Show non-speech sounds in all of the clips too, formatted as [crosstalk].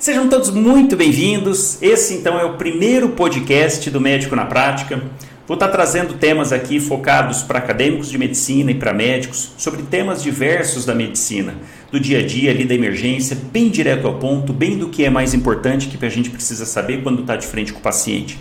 Sejam todos muito bem-vindos. Esse então é o primeiro podcast do Médico na Prática. Vou estar trazendo temas aqui focados para acadêmicos de medicina e para médicos sobre temas diversos da medicina, do dia a dia ali da emergência, bem direto ao ponto, bem do que é mais importante que a gente precisa saber quando está de frente com o paciente.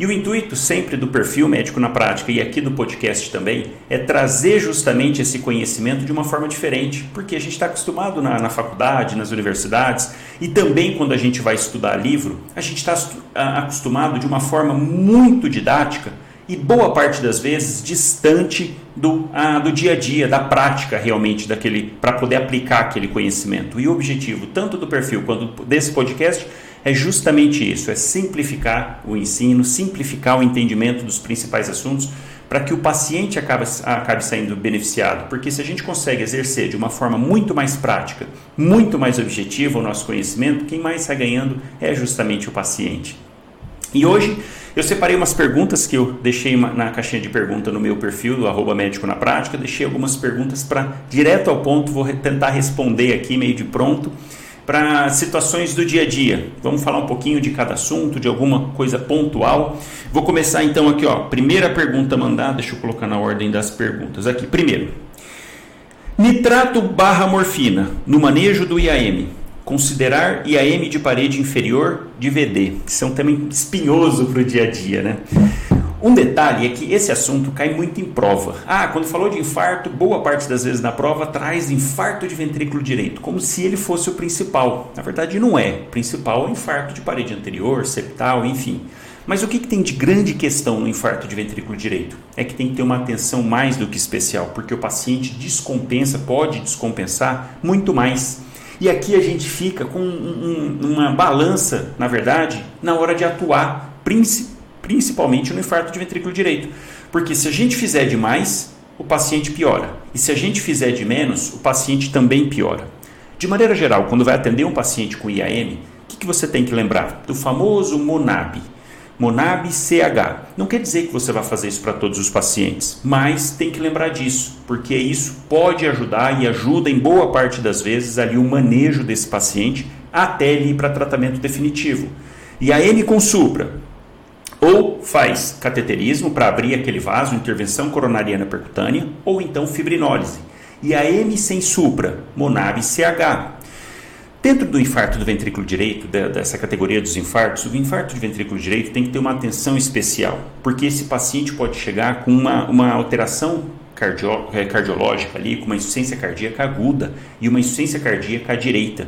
E o intuito sempre do perfil médico na prática e aqui do podcast também é trazer justamente esse conhecimento de uma forma diferente, porque a gente está acostumado na, na, faculdade, nas universidades e também quando a gente vai estudar livro, a gente está acostumado de uma forma muito didática e boa parte das vezes distante do, do dia a dia, da prática realmente daquele para poder aplicar aquele conhecimento. E o objetivo tanto do perfil quanto desse podcast é justamente isso: é simplificar o ensino, simplificar o entendimento dos principais assuntos para que o paciente acabe, acabe saindo beneficiado. Porque se a gente consegue exercer de uma forma muito mais prática, muito mais objetiva o nosso conhecimento, quem mais sai ganhando é justamente o paciente. E hoje eu separei umas perguntas que eu deixei na caixinha de pergunta no meu perfil, do arroba médico na prática. Deixei algumas perguntas para direto ao ponto, vou tentar responder aqui meio de pronto para situações do dia a dia. Vamos falar um pouquinho de cada assunto, de alguma coisa pontual. Vou começar então aqui, ó. Primeira pergunta mandada, deixa eu colocar na ordem das perguntas aqui. Primeiro, nitrato barra morfina no manejo do IAM. Considerar IAM de parede inferior de VD. É um tema espinhoso para o dia a dia, né? Um detalhe é que esse assunto cai muito em prova. Ah, quando falou de infarto, boa parte das vezes na prova traz infarto de ventrículo direito, como se ele fosse o principal. Na verdade, não é. O principal é infarto de parede anterior, septal, enfim. Mas o que, que tem de grande questão no infarto de ventrículo direito? É que tem que ter uma atenção mais do que especial, porque o paciente descompensa, pode descompensar muito mais. E aqui a gente fica com um, um, uma balança, na verdade, na hora de atuar, principalmente principalmente no infarto de ventrículo direito. Porque se a gente fizer demais, o paciente piora. E se a gente fizer de menos, o paciente também piora. De maneira geral, quando vai atender um paciente com IAM, o que, que você tem que lembrar? Do famoso MONAB. MONAB CH. Não quer dizer que você vai fazer isso para todos os pacientes, mas tem que lembrar disso, porque isso pode ajudar e ajuda em boa parte das vezes ali o manejo desse paciente até ele ir para tratamento definitivo. IAM com supra, ou faz cateterismo para abrir aquele vaso, intervenção coronariana percutânea, ou então fibrinólise. E a M sem supra, Monab CH. Dentro do infarto do ventrículo direito, dessa categoria dos infartos, o infarto de ventrículo direito tem que ter uma atenção especial, porque esse paciente pode chegar com uma, uma alteração cardio, é, cardiológica ali, com uma insuficiência cardíaca aguda e uma insuficiência cardíaca à direita.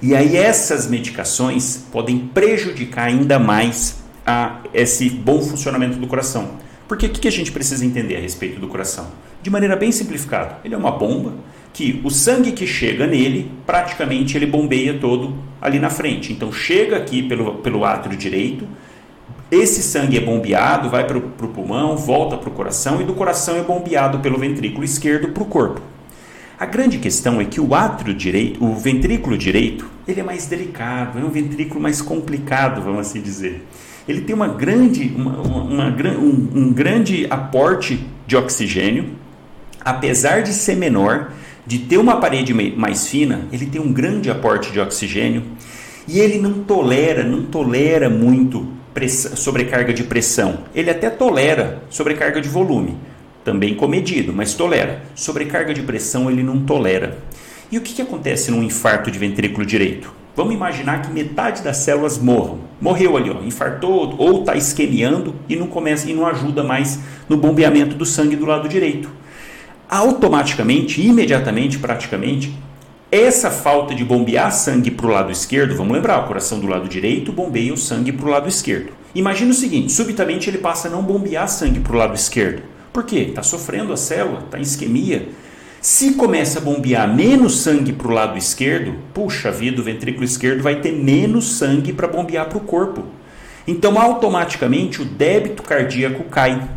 E aí essas medicações podem prejudicar ainda mais a esse bom funcionamento do coração. Porque o que a gente precisa entender a respeito do coração? De maneira bem simplificada, ele é uma bomba que o sangue que chega nele, praticamente ele bombeia todo ali na frente. Então chega aqui pelo, pelo átrio direito, esse sangue é bombeado, vai para o pulmão, volta para o coração e do coração é bombeado pelo ventrículo esquerdo para o corpo. A grande questão é que o átrio direito, o ventrículo direito, ele é mais delicado, é um ventrículo mais complicado, vamos assim dizer ele tem uma grande, uma, uma, um, um grande aporte de oxigênio, apesar de ser menor, de ter uma parede mais fina, ele tem um grande aporte de oxigênio e ele não tolera, não tolera muito pressão, sobrecarga de pressão. Ele até tolera sobrecarga de volume, também comedido, mas tolera. Sobrecarga de pressão ele não tolera. E o que, que acontece num infarto de ventrículo direito? Vamos imaginar que metade das células morram. Morreu ali, ó, infartou ou está isquemiando e não começa e não ajuda mais no bombeamento do sangue do lado direito. Automaticamente, imediatamente, praticamente, essa falta de bombear sangue para o lado esquerdo, vamos lembrar, o coração do lado direito bombeia o sangue para o lado esquerdo. Imagina o seguinte: subitamente ele passa a não bombear sangue para o lado esquerdo. Por quê? Está sofrendo a célula, está em isquemia se começa a bombear menos sangue para o lado esquerdo, puxa vida, o ventrículo esquerdo vai ter menos sangue para bombear para o corpo. Então, automaticamente, o débito cardíaco cai.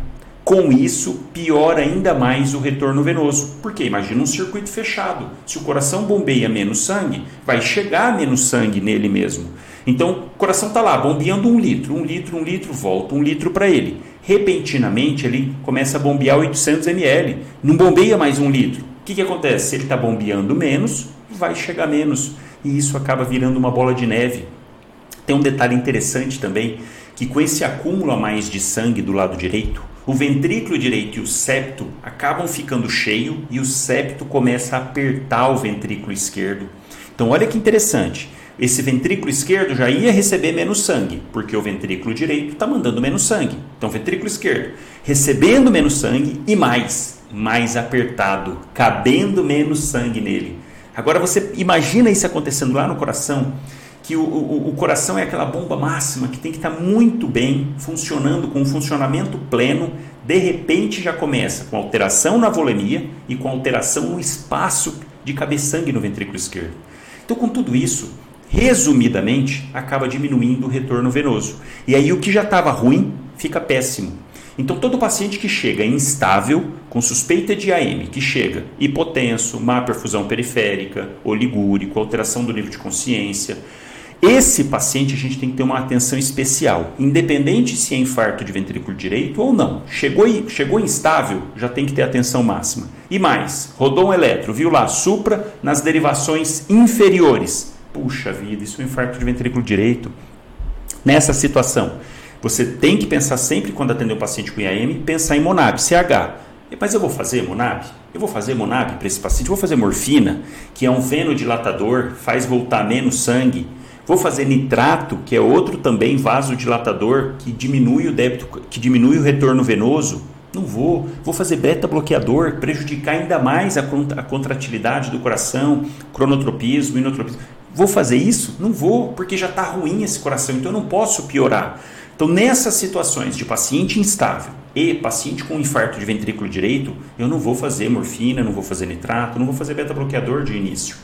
Com isso, piora ainda mais o retorno venoso. Porque imagina um circuito fechado. Se o coração bombeia menos sangue, vai chegar menos sangue nele mesmo. Então, o coração está lá bombeando um litro, um litro, um litro, volta um litro para ele. Repentinamente, ele começa a bombear 800 ml. Não bombeia mais um litro o que, que acontece? Se ele está bombeando menos, vai chegar menos. e isso acaba virando uma bola de neve. Tem um detalhe interessante também, que com esse acúmulo a mais de sangue do lado direito, o ventrículo direito e o septo acabam ficando cheio e o septo começa a apertar o ventrículo esquerdo. Então olha que interessante. Esse ventrículo esquerdo já ia receber menos sangue, porque o ventrículo direito está mandando menos sangue. Então, ventrículo esquerdo recebendo menos sangue e mais, mais apertado, cabendo menos sangue nele. Agora você imagina isso acontecendo lá no coração que o, o, o, coração é aquela bomba máxima que tem que estar muito bem funcionando, com um funcionamento pleno, de repente já começa com alteração na volemia e com alteração no espaço de caber sangue no ventrículo esquerdo. Então, com tudo isso, resumidamente, acaba diminuindo o retorno venoso. E aí o que já estava ruim fica péssimo. Então, todo paciente que chega instável, com suspeita de AM, que chega hipotenso, má perfusão periférica, oligúrico, alteração do nível de consciência, esse paciente a gente tem que ter uma atenção especial, independente se é infarto de ventrículo direito ou não. Chegou, chegou instável, já tem que ter atenção máxima. E mais, rodou um eletro, viu lá, supra nas derivações inferiores. Puxa vida, isso é um infarto de ventrículo direito. Nessa situação, você tem que pensar sempre quando atender um paciente com IAM, pensar em MONAB, CH. Mas eu vou fazer MONAB? Eu vou fazer MONAB para esse paciente? Eu vou fazer morfina, que é um venodilatador, faz voltar menos sangue Vou fazer nitrato, que é outro também vasodilatador que diminui o débito, que diminui o retorno venoso. Não vou. Vou fazer beta bloqueador, prejudicar ainda mais a, a contratilidade do coração, cronotropismo, inotropismo. Vou fazer isso? Não vou, porque já está ruim esse coração, então eu não posso piorar. Então, nessas situações de paciente instável e paciente com infarto de ventrículo direito, eu não vou fazer morfina, não vou fazer nitrato, não vou fazer beta bloqueador de início.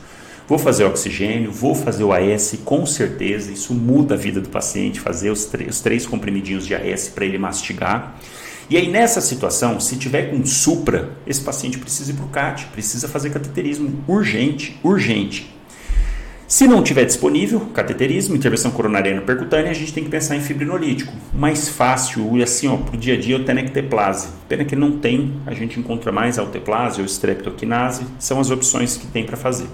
Vou fazer oxigênio, vou fazer o AS, com certeza, isso muda a vida do paciente, fazer os, os três comprimidinhos de AS para ele mastigar. E aí, nessa situação, se tiver com supra, esse paciente precisa ir para o CAT, precisa fazer cateterismo urgente, urgente. Se não tiver disponível, cateterismo, intervenção coronariana percutânea, a gente tem que pensar em fibrinolítico. Mais fácil, assim, ó, para o dia a dia, o tenecteplase. Pena que não tem, a gente encontra mais alteplase ou streptokinase, são as opções que tem para fazer.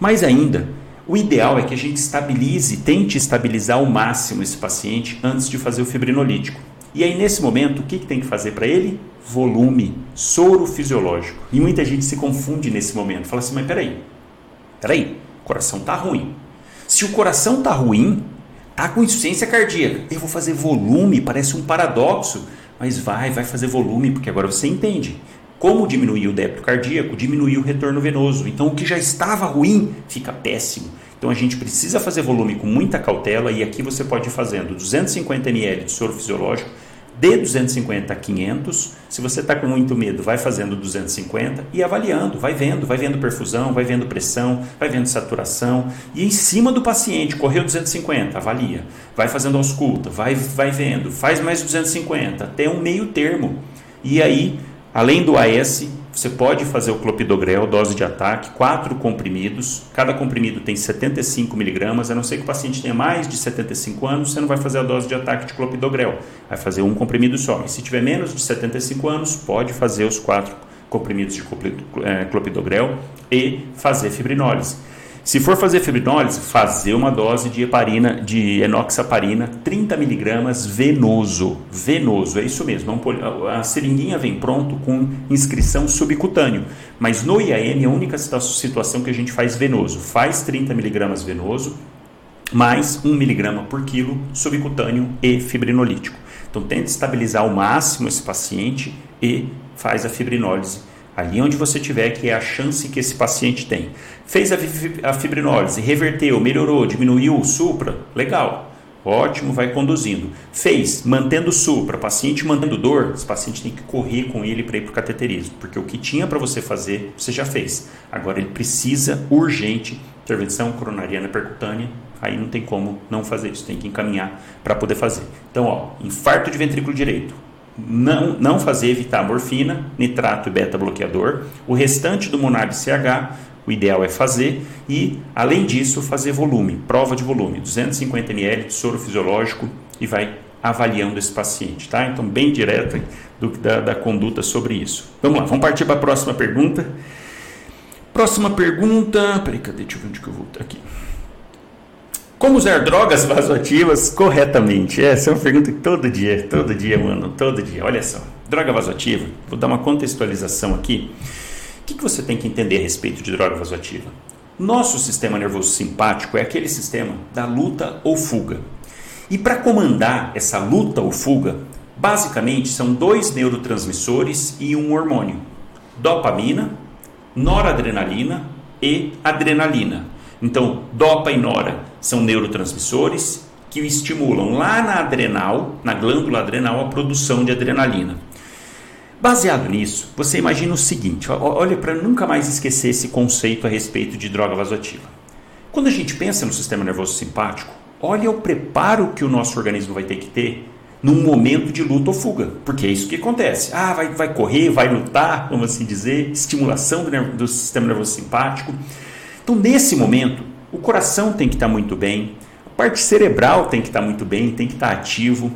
Mais ainda, o ideal é que a gente estabilize, tente estabilizar ao máximo esse paciente antes de fazer o fibrinolítico. E aí, nesse momento, o que, que tem que fazer para ele? Volume, soro fisiológico. E muita gente se confunde nesse momento. Fala assim, mas peraí, peraí, coração tá ruim. Se o coração tá ruim, tá com insuficiência cardíaca. Eu vou fazer volume, parece um paradoxo. Mas vai, vai fazer volume, porque agora você entende. Como diminuir o débito cardíaco, diminuir o retorno venoso. Então, o que já estava ruim fica péssimo. Então, a gente precisa fazer volume com muita cautela e aqui você pode ir fazendo 250 ml de soro fisiológico, de 250 a 500. Se você está com muito medo, vai fazendo 250 e avaliando, vai vendo, vai vendo perfusão, vai vendo pressão, vai vendo saturação. E em cima do paciente, correu 250, avalia. Vai fazendo ausculta, vai, vai vendo, faz mais 250, até um meio termo. E aí Além do AS, você pode fazer o clopidogrel, dose de ataque, quatro comprimidos. Cada comprimido tem 75 miligramas. A não ser que o paciente tenha mais de 75 anos, você não vai fazer a dose de ataque de clopidogrel. Vai fazer um comprimido só. E se tiver menos de 75 anos, pode fazer os quatro comprimidos de eh, clopidogrel e fazer fibrinólise. Se for fazer fibrinólise, fazer uma dose de heparina, de enoxaparina, 30 miligramas venoso. Venoso, é isso mesmo. É a seringuinha vem pronto com inscrição subcutâneo. Mas no IAM, a única situação que a gente faz venoso. Faz 30 miligramas venoso, mais 1 miligrama por quilo subcutâneo e fibrinolítico. Então, tenta estabilizar ao máximo esse paciente e faz a fibrinólise ali onde você tiver, que é a chance que esse paciente tem. Fez a fibrinólise, reverteu, melhorou, diminuiu o supra, legal, ótimo, vai conduzindo. Fez, mantendo supra, paciente mantendo dor, esse paciente tem que correr com ele para ir para o cateterismo, porque o que tinha para você fazer, você já fez. Agora ele precisa, urgente, intervenção coronariana percutânea, aí não tem como não fazer isso, tem que encaminhar para poder fazer. Então, ó, infarto de ventrículo direito, não, não fazer evitar morfina, nitrato e beta-bloqueador. O restante do Monab CH, o ideal é fazer. E, além disso, fazer volume, prova de volume, 250 ml de soro fisiológico e vai avaliando esse paciente, tá? Então, bem direto do, da, da conduta sobre isso. Vamos lá, vamos partir para a próxima pergunta. Próxima pergunta. Peraí, cadê? Deixa eu ver onde que eu vou. Aqui. Como usar drogas vasoativas corretamente? Essa é uma pergunta que todo dia, todo dia, mano, todo dia. Olha só, droga vasoativa, vou dar uma contextualização aqui. O que, que você tem que entender a respeito de droga vasoativa? Nosso sistema nervoso simpático é aquele sistema da luta ou fuga. E para comandar essa luta ou fuga, basicamente são dois neurotransmissores e um hormônio: dopamina, noradrenalina e adrenalina. Então, dopa e nora são neurotransmissores que estimulam lá na adrenal, na glândula adrenal, a produção de adrenalina. Baseado nisso, você imagina o seguinte: olha para nunca mais esquecer esse conceito a respeito de droga vasoativa. Quando a gente pensa no sistema nervoso simpático, olha o preparo que o nosso organismo vai ter que ter num momento de luta ou fuga, porque é isso que acontece. Ah, vai, vai correr, vai lutar, vamos assim dizer, estimulação do, do sistema nervoso simpático. Então, nesse momento, o coração tem que estar muito bem, a parte cerebral tem que estar muito bem, tem que estar ativo,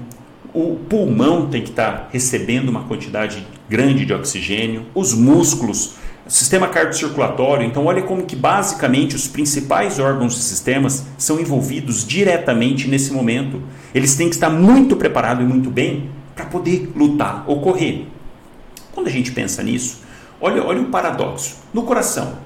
o pulmão tem que estar recebendo uma quantidade grande de oxigênio, os músculos, o sistema cardiocirculatório. Então, olha como que basicamente os principais órgãos e sistemas são envolvidos diretamente nesse momento. Eles têm que estar muito preparados e muito bem para poder lutar ou correr. Quando a gente pensa nisso, olha, olha o paradoxo. No coração,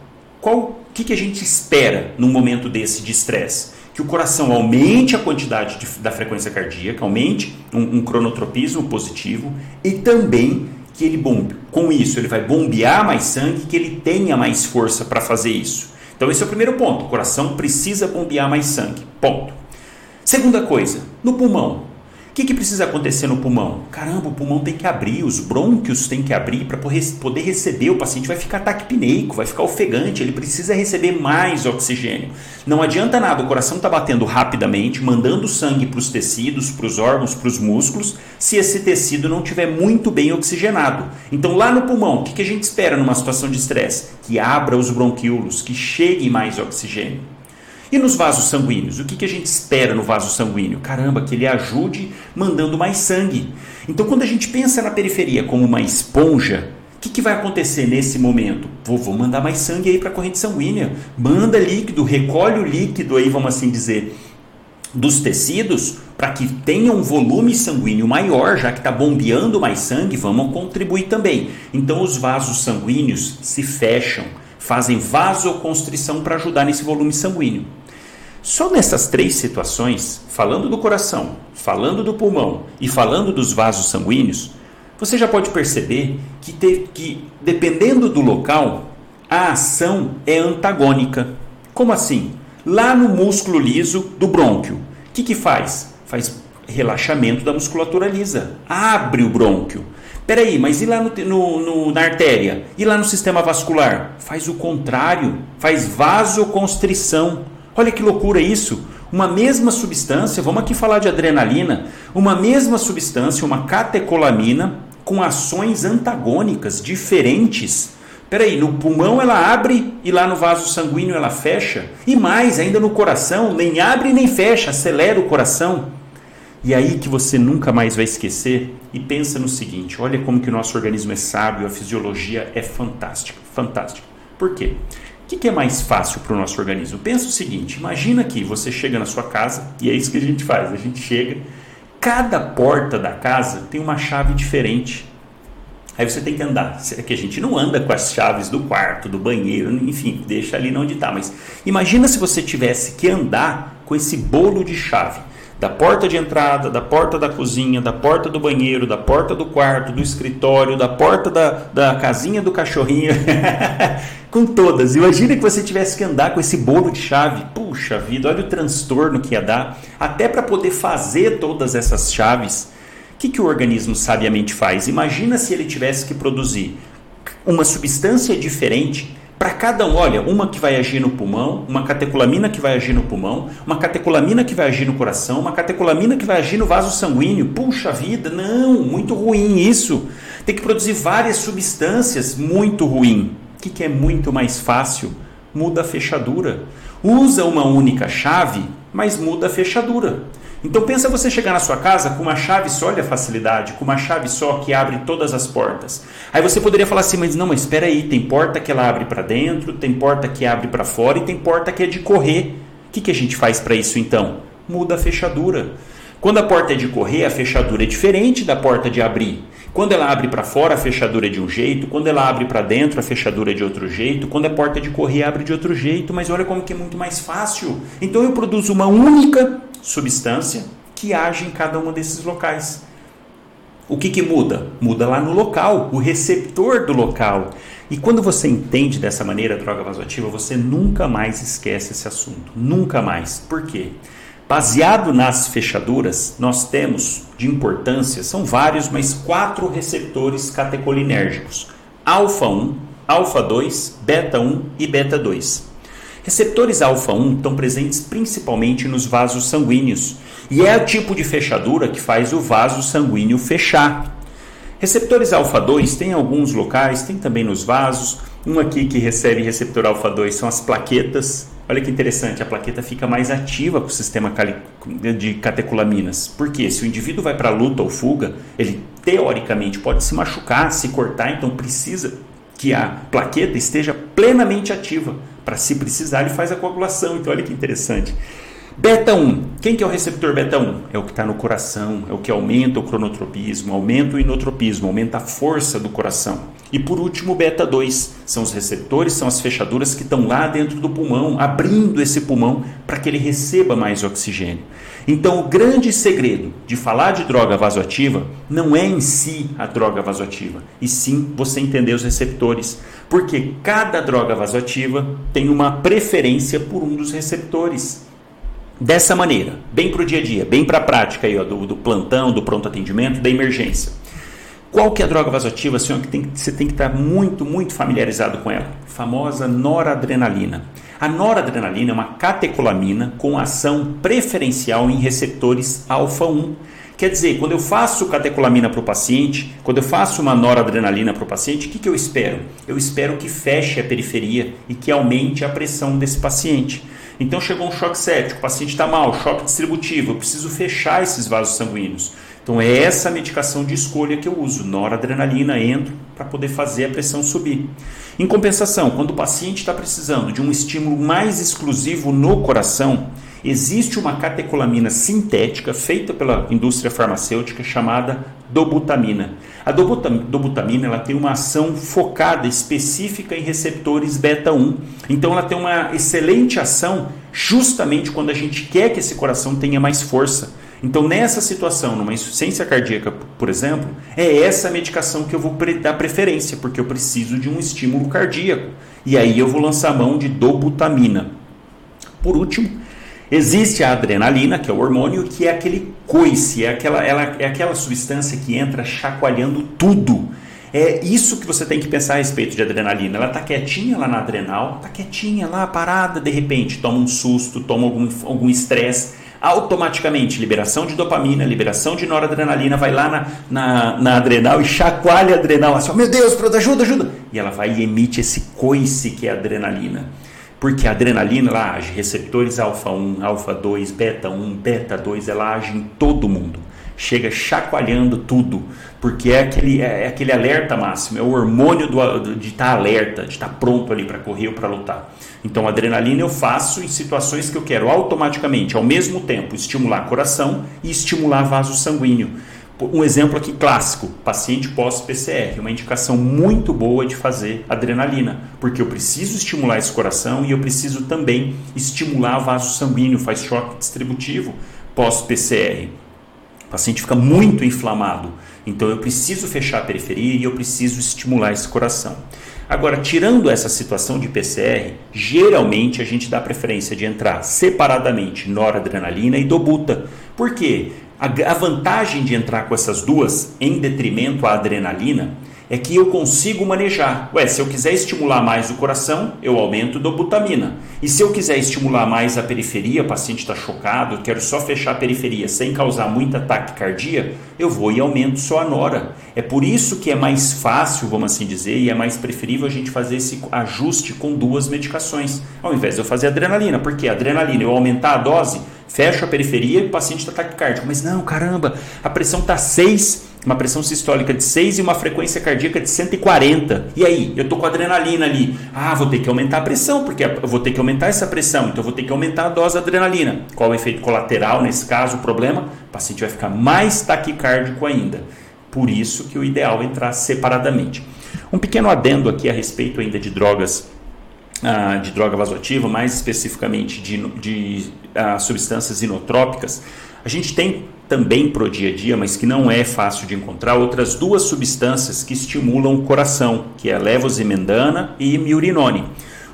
qual que, que a gente espera num momento desse de estresse? Que o coração aumente a quantidade de, da frequência cardíaca, aumente um, um cronotropismo positivo e também que ele bombe. Com isso, ele vai bombear mais sangue, que ele tenha mais força para fazer isso. Então, esse é o primeiro ponto. O coração precisa bombear mais sangue. Ponto. Segunda coisa, no pulmão que, que precisa acontecer no pulmão? Caramba, o pulmão tem que abrir, os brônquios tem que abrir para poder receber. O paciente vai ficar taquipneico, vai ficar ofegante, ele precisa receber mais oxigênio. Não adianta nada, o coração está batendo rapidamente, mandando sangue para os tecidos, para os órgãos, para os músculos, se esse tecido não estiver muito bem oxigenado. Então, lá no pulmão, o que, que a gente espera numa situação de estresse? Que abra os bronquíolos, que chegue mais oxigênio. E nos vasos sanguíneos? O que, que a gente espera no vaso sanguíneo? Caramba, que ele ajude mandando mais sangue. Então, quando a gente pensa na periferia como uma esponja, o que, que vai acontecer nesse momento? Vou, vou mandar mais sangue aí para a corrente sanguínea. Manda líquido, recolhe o líquido aí, vamos assim dizer, dos tecidos para que tenha um volume sanguíneo maior, já que está bombeando mais sangue, vamos contribuir também. Então, os vasos sanguíneos se fecham fazem vasoconstrição para ajudar nesse volume sanguíneo. Só nessas três situações, falando do coração, falando do pulmão e falando dos vasos sanguíneos, você já pode perceber que, te, que dependendo do local, a ação é antagônica. Como assim? Lá no músculo liso do brônquio, o que, que faz? Faz relaxamento da musculatura lisa, abre o brônquio. Peraí, mas e lá no, no, no, na artéria? E lá no sistema vascular? Faz o contrário, faz vasoconstrição. Olha que loucura isso! Uma mesma substância, vamos aqui falar de adrenalina, uma mesma substância, uma catecolamina, com ações antagônicas, diferentes. Peraí, no pulmão ela abre e lá no vaso sanguíneo ela fecha? E mais, ainda no coração, nem abre nem fecha, acelera o coração. E aí que você nunca mais vai esquecer e pensa no seguinte, olha como que o nosso organismo é sábio, a fisiologia é fantástica, fantástica. Por quê? O que, que é mais fácil para o nosso organismo? Pensa o seguinte, imagina que você chega na sua casa, e é isso que a gente faz, a gente chega, cada porta da casa tem uma chave diferente. Aí você tem que andar. É que a gente não anda com as chaves do quarto, do banheiro, enfim, deixa ali onde está. Mas imagina se você tivesse que andar com esse bolo de chave da porta de entrada, da porta da cozinha, da porta do banheiro, da porta do quarto, do escritório, da porta da, da casinha do cachorrinho, [laughs] com todas. Imagina que você tivesse que andar com esse bolo de chave. Puxa vida, olha o transtorno que ia dar. Até para poder fazer todas essas chaves, o que, que o organismo sabiamente faz? Imagina se ele tivesse que produzir uma substância diferente para cada um, olha, uma que vai agir no pulmão, uma catecolamina que vai agir no pulmão, uma catecolamina que vai agir no coração, uma catecolamina que vai agir no vaso sanguíneo. Puxa vida, não, muito ruim isso. Tem que produzir várias substâncias, muito ruim. O que, que é muito mais fácil? Muda a fechadura. Usa uma única chave, mas muda a fechadura. Então pensa você chegar na sua casa com uma chave só, olha a facilidade, com uma chave só que abre todas as portas. Aí você poderia falar assim, mas não, mas espera aí, tem porta que ela abre para dentro, tem porta que abre para fora e tem porta que é de correr. O que, que a gente faz para isso então? Muda a fechadura. Quando a porta é de correr, a fechadura é diferente da porta de abrir. Quando ela abre para fora, a fechadura é de um jeito. Quando ela abre para dentro, a fechadura é de outro jeito. Quando a porta é de correr, abre de outro jeito. Mas olha como que é muito mais fácil. Então eu produzo uma única substância que age em cada um desses locais. O que, que muda? Muda lá no local, o receptor do local. E quando você entende dessa maneira a droga vasoativa, você nunca mais esquece esse assunto. Nunca mais. Por quê? Baseado nas fechaduras, nós temos de importância, são vários, mas quatro receptores catecolinérgicos: alfa 1, alfa 2, beta 1 e beta 2. Receptores alfa 1 estão presentes principalmente nos vasos sanguíneos e é o tipo de fechadura que faz o vaso sanguíneo fechar. Receptores alfa 2 tem alguns locais, tem também nos vasos. Um aqui que recebe receptor alfa 2 são as plaquetas, Olha que interessante, a plaqueta fica mais ativa com o sistema de catecolaminas. Porque se o indivíduo vai para luta ou fuga, ele teoricamente pode se machucar, se cortar, então precisa que a plaqueta esteja plenamente ativa. Para se precisar, ele faz a coagulação. Então olha que interessante. Beta 1. Quem que é o receptor beta 1? É o que está no coração, é o que aumenta o cronotropismo, aumenta o inotropismo, aumenta a força do coração. E por último, beta 2. São os receptores, são as fechaduras que estão lá dentro do pulmão, abrindo esse pulmão para que ele receba mais oxigênio. Então, o grande segredo de falar de droga vasoativa não é em si a droga vasoativa, e sim você entender os receptores. Porque cada droga vasoativa tem uma preferência por um dos receptores dessa maneira, bem para o dia a dia, bem para a prática aí, ó, do, do, plantão, do pronto atendimento, da emergência. Qual que é a droga vasoativa, senhor, que tem, você tem que estar muito, muito familiarizado com ela? famosa noradrenalina. A noradrenalina é uma catecolamina com ação preferencial em receptores alfa-1. Quer dizer, quando eu faço catecolamina para o paciente, quando eu faço uma noradrenalina para o paciente, o que, que eu espero? Eu espero que feche a periferia e que aumente a pressão desse paciente. Então chegou um choque séptico, o paciente está mal, choque distributivo, eu preciso fechar esses vasos sanguíneos. Então é essa medicação de escolha que eu uso, noradrenalina, entro para poder fazer a pressão subir. Em compensação, quando o paciente está precisando de um estímulo mais exclusivo no coração, existe uma catecolamina sintética feita pela indústria farmacêutica chamada dobutamina. A dobutamina ela tem uma ação focada específica em receptores beta 1. Então ela tem uma excelente ação justamente quando a gente quer que esse coração tenha mais força. Então, nessa situação, numa insuficiência cardíaca, por exemplo, é essa medicação que eu vou dar preferência, porque eu preciso de um estímulo cardíaco. E aí eu vou lançar mão de dobutamina. Por último, Existe a adrenalina, que é o hormônio, que é aquele coice, é aquela, ela, é aquela substância que entra chacoalhando tudo. É isso que você tem que pensar a respeito de adrenalina. Ela está quietinha lá na adrenal, está quietinha lá, parada, de repente toma um susto, toma algum estresse, automaticamente liberação de dopamina, liberação de noradrenalina, vai lá na, na, na adrenal e chacoalha a adrenal, assim, meu Deus, ajuda, ajuda. E ela vai e emite esse coice que é a adrenalina. Porque a adrenalina ela age receptores alfa 1, alfa 2, beta 1, beta 2, ela age em todo mundo. Chega chacoalhando tudo, porque é aquele, é, é aquele alerta máximo, é o hormônio do, de estar tá alerta, de estar tá pronto ali para correr ou para lutar. Então, adrenalina eu faço em situações que eu quero automaticamente, ao mesmo tempo, estimular coração e estimular vaso sanguíneo. Um exemplo aqui clássico: paciente pós-PCR, uma indicação muito boa de fazer adrenalina, porque eu preciso estimular esse coração e eu preciso também estimular o vaso sanguíneo, faz choque distributivo pós-PCR. O paciente fica muito inflamado, então eu preciso fechar a periferia e eu preciso estimular esse coração. Agora, tirando essa situação de PCR, geralmente a gente dá preferência de entrar separadamente noradrenalina e dobuta. Por quê? A, vantagem de entrar com essas duas em detrimento à adrenalina é que eu consigo manejar. Ué, se eu quiser estimular mais o coração, eu aumento dobutamina. E se eu quiser estimular mais a periferia, o paciente está chocado, quero só fechar a periferia sem causar muita taquicardia, eu vou e aumento só a nora. É por isso que é mais fácil, vamos assim dizer, e é mais preferível a gente fazer esse ajuste com duas medicações, ao invés de eu fazer adrenalina. Porque a adrenalina, eu aumentar a dose, Fecho a periferia e o paciente está taquicárdico. Mas não, caramba, a pressão está 6, uma pressão sistólica de 6 e uma frequência cardíaca de 140. E aí, eu estou com adrenalina ali. Ah, vou ter que aumentar a pressão, porque eu vou ter que aumentar essa pressão, então eu vou ter que aumentar a dose de adrenalina. Qual é o efeito colateral nesse caso, o problema? O paciente vai ficar mais taquicárdico ainda. Por isso que o ideal é entrar separadamente. Um pequeno adendo aqui a respeito ainda de drogas ah, de droga vasoativa, mais especificamente de, de ah, substâncias inotrópicas, a gente tem também para o dia a dia, mas que não é fácil de encontrar, outras duas substâncias que estimulam o coração, que é a levosimendana e miurinone.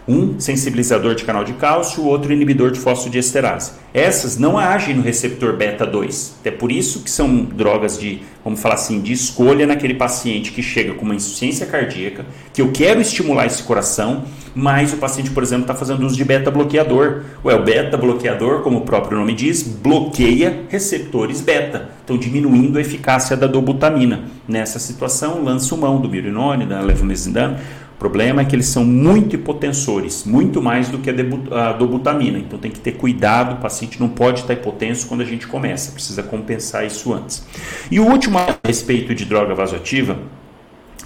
Um sensibilizador de canal de cálcio, o outro inibidor de fosfodiesterase. Essas não agem no receptor beta 2. É por isso que são drogas de, vamos falar assim, de escolha naquele paciente que chega com uma insuficiência cardíaca, que eu quero estimular esse coração, mas o paciente, por exemplo, está fazendo uso de beta bloqueador. Ué, o beta bloqueador, como o próprio nome diz, bloqueia receptores beta, então diminuindo a eficácia da dobutamina. Nessa situação, lança mão do mirinone, da levomesindano problema é que eles são muito hipotensores, muito mais do que a dobutamina. Então tem que ter cuidado, o paciente não pode estar hipotenso quando a gente começa, precisa compensar isso antes. E o último a respeito de droga vasoativa,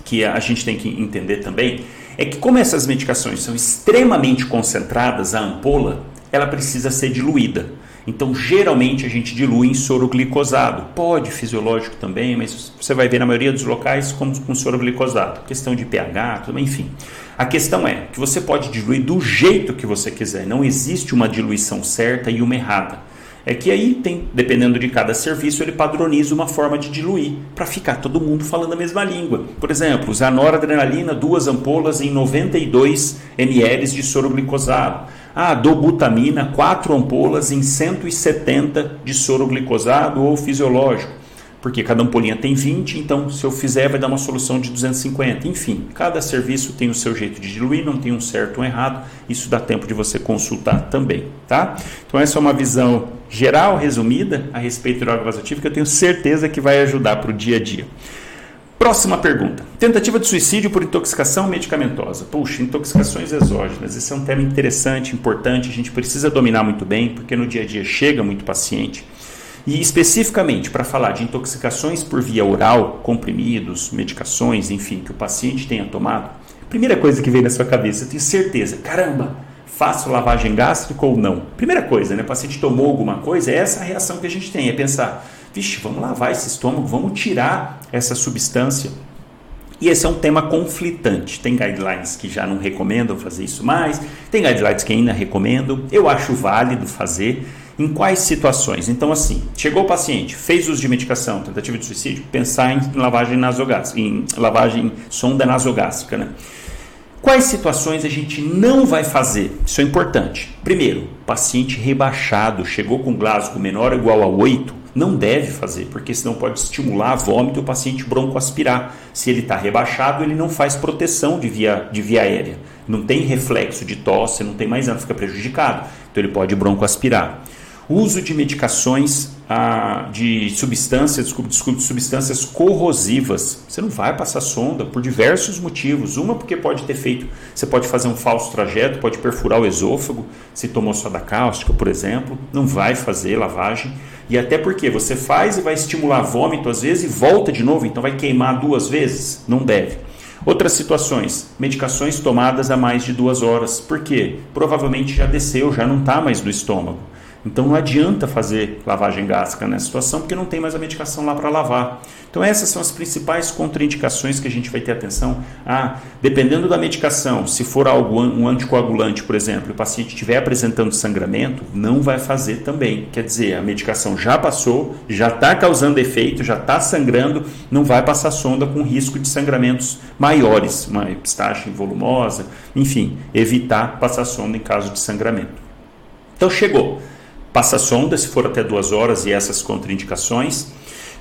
que a gente tem que entender também, é que como essas medicações são extremamente concentradas, a ampola, ela precisa ser diluída. Então, geralmente a gente dilui em soro glicosado. Pode fisiológico também, mas você vai ver na maioria dos locais como com soro glicosado. Questão de pH, tudo, enfim. A questão é que você pode diluir do jeito que você quiser. Não existe uma diluição certa e uma errada. É que aí tem, dependendo de cada serviço, ele padroniza uma forma de diluir para ficar todo mundo falando a mesma língua. Por exemplo, usar noradrenalina, duas ampolas em 92 ml de soro glicosado ah, dobutamina, 4 ampolas em 170 de soro glicosado ou fisiológico. Porque cada ampolinha tem 20, então se eu fizer vai dar uma solução de 250. Enfim, cada serviço tem o seu jeito de diluir, não tem um certo ou um errado. Isso dá tempo de você consultar também, tá? Então essa é uma visão geral, resumida, a respeito da droga vasoativa que eu tenho certeza que vai ajudar para o dia a dia. Próxima pergunta. Tentativa de suicídio por intoxicação medicamentosa. Puxa, intoxicações exógenas. Esse é um tema interessante, importante, a gente precisa dominar muito bem, porque no dia a dia chega muito paciente. E especificamente para falar de intoxicações por via oral, comprimidos, medicações, enfim, que o paciente tenha tomado, primeira coisa que vem na sua cabeça, eu tenho certeza, caramba, faço lavagem gástrica ou não? Primeira coisa, né? O paciente tomou alguma coisa, é essa a reação que a gente tem, é pensar, vixe, vamos lavar esse estômago, vamos tirar essa substância. E esse é um tema conflitante. Tem guidelines que já não recomendam fazer isso mais, tem guidelines que ainda recomendam. Eu acho válido fazer. Em quais situações? Então, assim, chegou o paciente, fez uso de medicação, tentativa de suicídio, pensar em lavagem nasogástrica, em lavagem sonda nasogástrica, né? Quais situações a gente não vai fazer? Isso é importante. Primeiro, paciente rebaixado, chegou com Glasgow menor ou igual a 8, não deve fazer, porque senão pode estimular a vômito e o paciente broncoaspirar. Se ele está rebaixado, ele não faz proteção de via, de via aérea. Não tem reflexo de tosse, não tem mais nada, fica prejudicado. Então ele pode broncoaspirar. Uso de medicações ah, de substâncias, desculpa, substâncias corrosivas. Você não vai passar sonda por diversos motivos. Uma porque pode ter feito, você pode fazer um falso trajeto, pode perfurar o esôfago, se tomou soda cáustica, por exemplo, não vai fazer lavagem. E até porque você faz e vai estimular vômito às vezes e volta de novo, então vai queimar duas vezes? Não deve. Outras situações, medicações tomadas há mais de duas horas. Por quê? Provavelmente já desceu, já não está mais no estômago. Então não adianta fazer lavagem gástrica nessa situação porque não tem mais a medicação lá para lavar. Então essas são as principais contraindicações que a gente vai ter atenção. Ah, dependendo da medicação, se for algo um anticoagulante, por exemplo, o paciente estiver apresentando sangramento, não vai fazer também. Quer dizer, a medicação já passou, já está causando efeito, já está sangrando, não vai passar sonda com risco de sangramentos maiores, uma epistaxe volumosa, enfim, evitar passar sonda em caso de sangramento. Então chegou Passa sonda, se for até duas horas e essas contraindicações.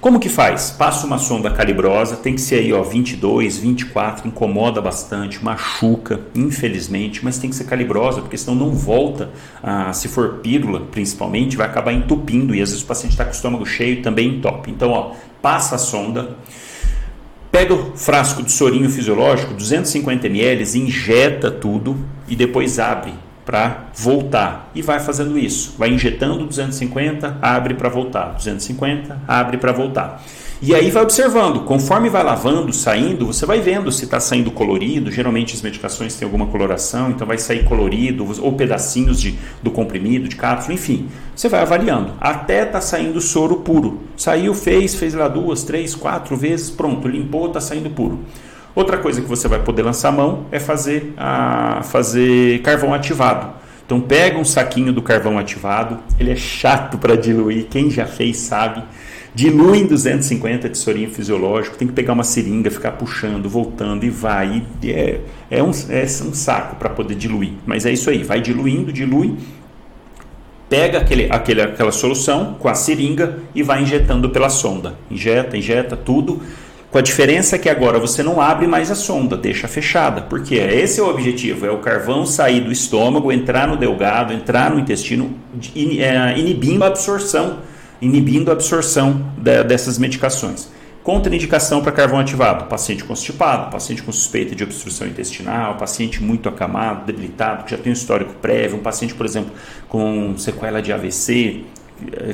Como que faz? Passa uma sonda calibrosa, tem que ser aí ó, 22, 24, incomoda bastante, machuca, infelizmente, mas tem que ser calibrosa, porque senão não volta. Ah, se for pílula, principalmente, vai acabar entupindo e às vezes o paciente está com o estômago cheio também entope. Então, ó, passa a sonda, pega o frasco de sorinho fisiológico, 250 ml, injeta tudo e depois abre para voltar e vai fazendo isso, vai injetando 250, abre para voltar, 250, abre para voltar. E aí vai observando, conforme vai lavando, saindo, você vai vendo se está saindo colorido. Geralmente as medicações têm alguma coloração, então vai sair colorido, ou pedacinhos de, do comprimido, de cápsula, enfim. Você vai avaliando, até tá saindo soro puro. Saiu, fez, fez lá duas, três, quatro vezes, pronto, limpou, está saindo puro. Outra coisa que você vai poder lançar mão é fazer, a, fazer carvão ativado. Então pega um saquinho do carvão ativado, ele é chato para diluir, quem já fez sabe. Dilui em 250 de sorinho fisiológico, tem que pegar uma seringa, ficar puxando, voltando e vai. E é, é, um, é um saco para poder diluir. Mas é isso aí, vai diluindo, dilui, pega aquele, aquele, aquela solução com a seringa e vai injetando pela sonda. Injeta, injeta tudo com a diferença que agora você não abre mais a sonda, deixa fechada, porque esse é o objetivo, é o carvão sair do estômago, entrar no delgado, entrar no intestino, é, inibindo a absorção, inibindo a absorção dessas medicações. Contraindicação para carvão ativado: paciente constipado, paciente com suspeita de obstrução intestinal, paciente muito acamado, debilitado, que já tem um histórico prévio, um paciente, por exemplo, com sequela de AVC,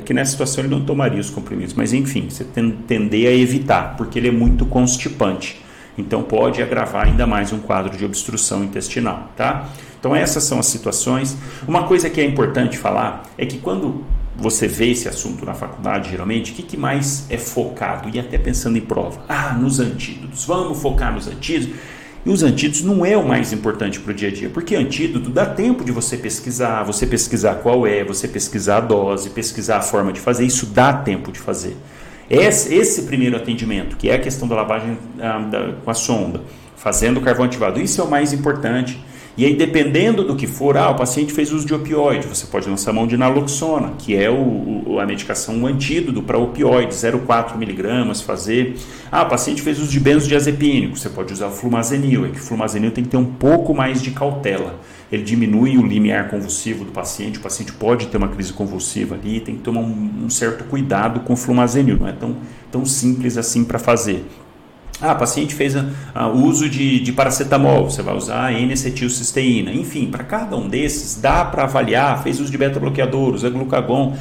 que nessa situação ele não tomaria os comprimidos, mas enfim, você tender a evitar, porque ele é muito constipante. Então pode agravar ainda mais um quadro de obstrução intestinal, tá? Então essas são as situações. Uma coisa que é importante falar é que quando você vê esse assunto na faculdade, geralmente, o que, que mais é focado? E até pensando em prova. Ah, nos antídotos. Vamos focar nos antídotos. E os antídotos não é o mais importante para o dia a dia, porque antídoto dá tempo de você pesquisar, você pesquisar qual é, você pesquisar a dose, pesquisar a forma de fazer, isso dá tempo de fazer. Esse, esse primeiro atendimento, que é a questão da lavagem ah, da, com a sonda, fazendo o carvão ativado, isso é o mais importante. E aí, dependendo do que for, ah, o paciente fez uso de opioide, você pode lançar mão de naloxona, que é o, a medicação, antídoto para opioide, 0,4 miligramas, fazer. Ah, o paciente fez uso de benzodiazepínico, você pode usar o flumazenil, é que o flumazenil tem que ter um pouco mais de cautela. Ele diminui o limiar convulsivo do paciente, o paciente pode ter uma crise convulsiva ali, tem que tomar um, um certo cuidado com o flumazenil, não é tão, tão simples assim para fazer. Ah, paciente fez o uso de, de, paracetamol, você vai usar N-acetilcisteína. Enfim, para cada um desses, dá para avaliar, fez uso de beta-bloqueador, usa glucagon.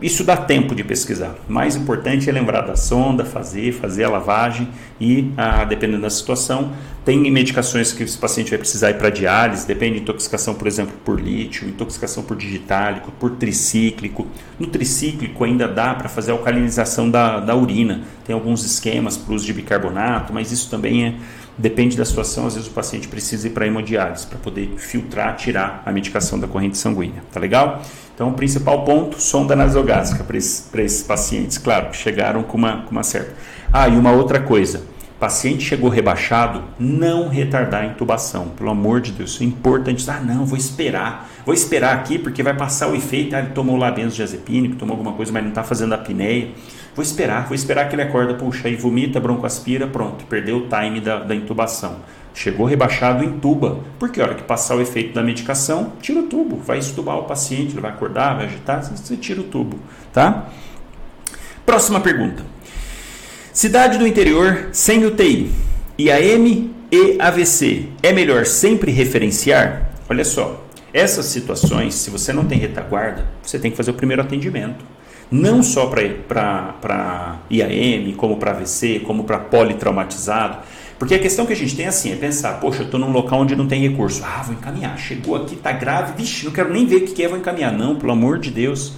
Isso dá tempo de pesquisar. Mais importante é lembrar da sonda, fazer, fazer a lavagem e, ah, dependendo da situação, tem medicações que esse paciente vai precisar ir para diálise, depende de intoxicação, por exemplo, por lítio, intoxicação por digitálico, por tricíclico. No tricíclico ainda dá para fazer a alcalinização da, da urina. Tem alguns esquemas para uso de bicarbonato, mas isso também é, depende da situação. Às vezes o paciente precisa ir para hemodiálise para poder filtrar, tirar a medicação da corrente sanguínea. Tá legal? Então, o principal ponto, sonda nasogástrica para esses, esses, pacientes, claro, que chegaram com uma, com uma certa. Ah, e uma outra coisa, paciente chegou rebaixado, não retardar a intubação, pelo amor de Deus, isso é importante. Ah, não, vou esperar, vou esperar aqui porque vai passar o efeito. Ah, ele tomou lá benzodiazepínico, tomou alguma coisa, mas não está fazendo a apneia. Vou esperar, vou esperar que ele acorda, puxa, aí vomita, broncoaspira, pronto, perdeu o time da, da intubação. Chegou rebaixado, entuba. Porque a hora que passar o efeito da medicação, tira o tubo. Vai estubar o paciente, ele vai acordar, vai agitar, você tira o tubo. Tá? Próxima pergunta. Cidade do interior sem UTI. IAM e AVC. É melhor sempre referenciar? Olha só, essas situações, se você não tem retaguarda, você tem que fazer o primeiro atendimento. Não só para IAM, como para AVC, como para politraumatizado. Porque a questão que a gente tem assim é pensar, poxa, eu estou num local onde não tem recurso. Ah, vou encaminhar. Chegou aqui, está grave, vixe, não quero nem ver o que é, vou encaminhar. Não, pelo amor de Deus.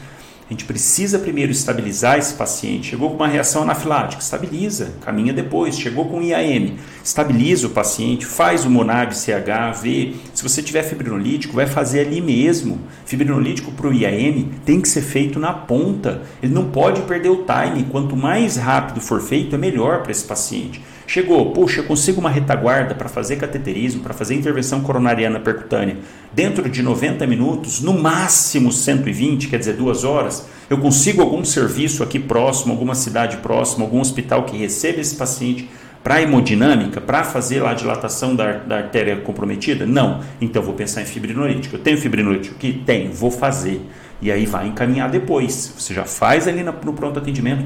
A gente precisa primeiro estabilizar esse paciente. Chegou com uma reação anafilática, estabiliza, caminha depois. Chegou com IAM, estabiliza o paciente, faz o MONAB CH, vê. Se você tiver fibrinolítico, vai fazer ali mesmo. Fibrinolítico para o IAM tem que ser feito na ponta. Ele não pode perder o time. Quanto mais rápido for feito, é melhor para esse paciente. Chegou, puxa, eu consigo uma retaguarda para fazer cateterismo, para fazer intervenção coronariana percutânea dentro de 90 minutos, no máximo 120, quer dizer, duas horas. Eu consigo algum serviço aqui próximo, alguma cidade próxima, algum hospital que receba esse paciente para hemodinâmica, para fazer lá a dilatação da, da artéria comprometida? Não. Então vou pensar em fibrinolítico. Eu tenho fibrinolítico aqui? Tenho, vou fazer. E aí vai encaminhar depois. Você já faz ali no pronto atendimento.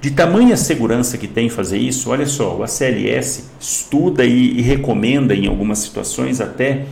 De tamanha segurança que tem fazer isso, olha só, o ACLS estuda e, e recomenda em algumas situações até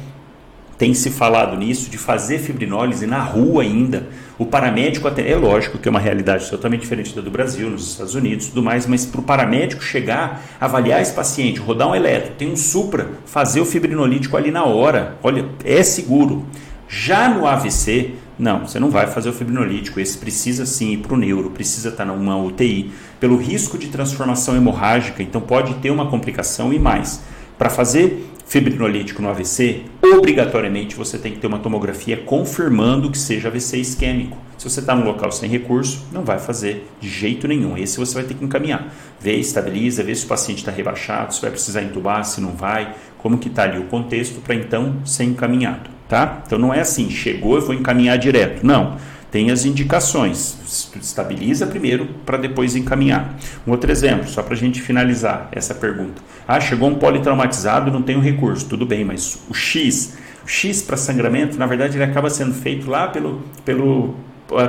tem se falado nisso, de fazer fibrinólise na rua ainda. O paramédico, até, é lógico que é uma realidade totalmente diferente da do Brasil, nos Estados Unidos tudo mais, mas para o paramédico chegar, avaliar esse paciente, rodar um eletro, tem um supra, fazer o fibrinolítico ali na hora, olha, é seguro. Já no AVC, não, você não vai fazer o fibrinolítico, esse precisa sim ir para o neuro, precisa estar tá numa UTI, pelo risco de transformação hemorrágica, então pode ter uma complicação e mais. Para fazer fibrinolítico no AVC, obrigatoriamente você tem que ter uma tomografia confirmando que seja AVC isquêmico. Se você está no local sem recurso, não vai fazer de jeito nenhum. Esse você vai ter que encaminhar. Vê, estabiliza, vê se o paciente está rebaixado, se vai precisar entubar, se não vai, como que está ali o contexto para então ser encaminhado. Tá? Então não é assim, chegou, eu vou encaminhar direto. Não tem as indicações. Estabiliza primeiro para depois encaminhar. Um outro exemplo, só para a gente finalizar essa pergunta. Ah, chegou um politraumatizado, não tem o recurso. Tudo bem, mas o X, o X para sangramento, na verdade, ele acaba sendo feito lá pelo, pelo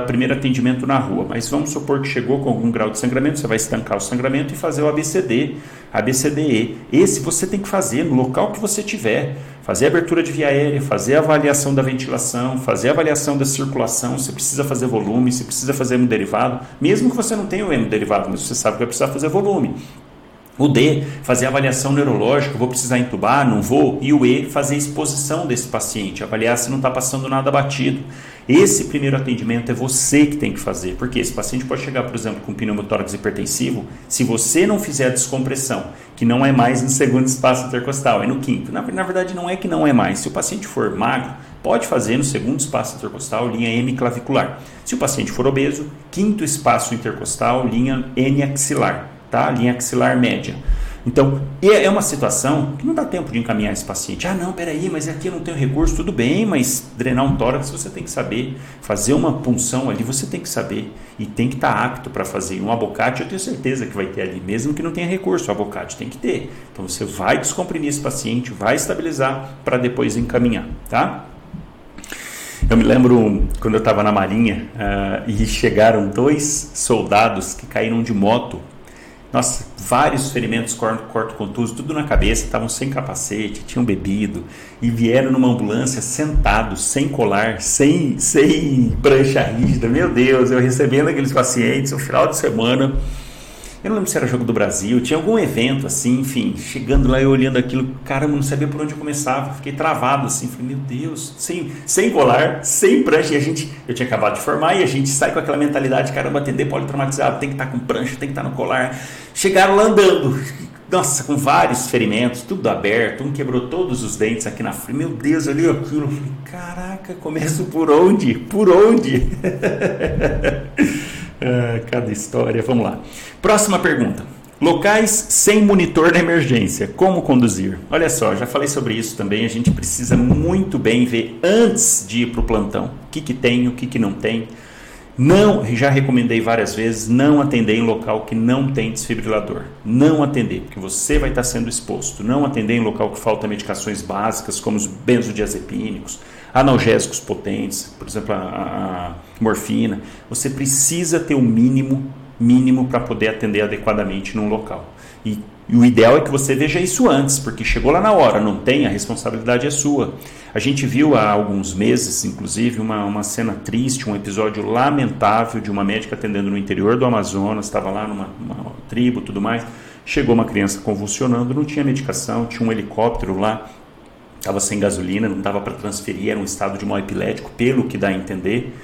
primeiro atendimento na rua. Mas vamos supor que chegou com algum grau de sangramento, você vai estancar o sangramento e fazer o ABCD, ABCDE. Esse você tem que fazer no local que você tiver fazer abertura de via aérea, fazer avaliação da ventilação, fazer avaliação da circulação, você precisa fazer volume, você precisa fazer hemoderivado, mesmo que você não tenha o hemoderivado, mas você sabe que vai precisar fazer volume. O D, fazer avaliação neurológica, vou precisar entubar, não vou. E o E, fazer exposição desse paciente, avaliar se não está passando nada batido. Esse primeiro atendimento é você que tem que fazer, porque esse paciente pode chegar, por exemplo, com pneumotórax hipertensivo, se você não fizer a descompressão, que não é mais no segundo espaço intercostal, é no quinto. Na, na verdade, não é que não é mais. Se o paciente for magro, pode fazer no segundo espaço intercostal, linha M clavicular. Se o paciente for obeso, quinto espaço intercostal, linha N axilar, tá? Linha axilar média. Então, é uma situação que não dá tempo de encaminhar esse paciente. Ah, não, peraí, mas aqui eu não tenho recurso. Tudo bem, mas drenar um tórax você tem que saber. Fazer uma punção ali você tem que saber. E tem que estar apto para fazer. Um abocate eu tenho certeza que vai ter ali, mesmo que não tenha recurso. O abocate tem que ter. Então, você vai descomprimir esse paciente, vai estabilizar para depois encaminhar, tá? Eu me lembro quando eu estava na Marinha uh, e chegaram dois soldados que caíram de moto nossa, vários ferimentos corto-contusos, tudo na cabeça, estavam sem capacete, tinham bebido e vieram numa ambulância sentados, sem colar, sem, sem prancha rígida. Meu Deus, eu recebendo aqueles pacientes no final de semana eu não lembro se era jogo do Brasil, tinha algum evento assim, enfim, chegando lá e olhando aquilo, caramba, não sabia por onde eu começava, fiquei travado assim, falei, meu Deus, sem, sem colar, sem prancha, e a gente, eu tinha acabado de formar e a gente sai com aquela mentalidade, caramba, atender politraumatizado, tem que estar tá com prancha, tem que estar tá no colar. Chegaram lá andando, [laughs] nossa, com vários ferimentos, tudo aberto, um quebrou todos os dentes aqui na frente. Meu Deus, eu li aquilo, falei, caraca, começo por onde? Por onde? [laughs] [laughs] Ah, cada história. Vamos lá. Próxima pergunta. Locais sem monitor de emergência. Como conduzir? Olha só, já falei sobre isso também. A gente precisa muito bem ver antes de ir para o plantão. O que, que tem, o que, que não tem. Não, já recomendei várias vezes, não atender em local que não tem desfibrilador. Não atender, porque você vai estar sendo exposto. Não atender em local que falta medicações básicas, como os benzodiazepínicos analgésicos potentes, por exemplo, a, a morfina. Você precisa ter o um mínimo mínimo para poder atender adequadamente num local. E, e, o ideal é que você veja isso antes, porque chegou lá na hora, não tem, a responsabilidade é sua. A gente viu há alguns meses, inclusive, uma, uma cena triste, um episódio lamentável de uma médica atendendo no interior do Amazonas, estava lá numa tribo tudo mais. Chegou uma criança convulsionando, não tinha medicação, tinha um helicóptero lá estava sem gasolina, não dava para transferir, era um estado de mal epilético, pelo que dá a entender.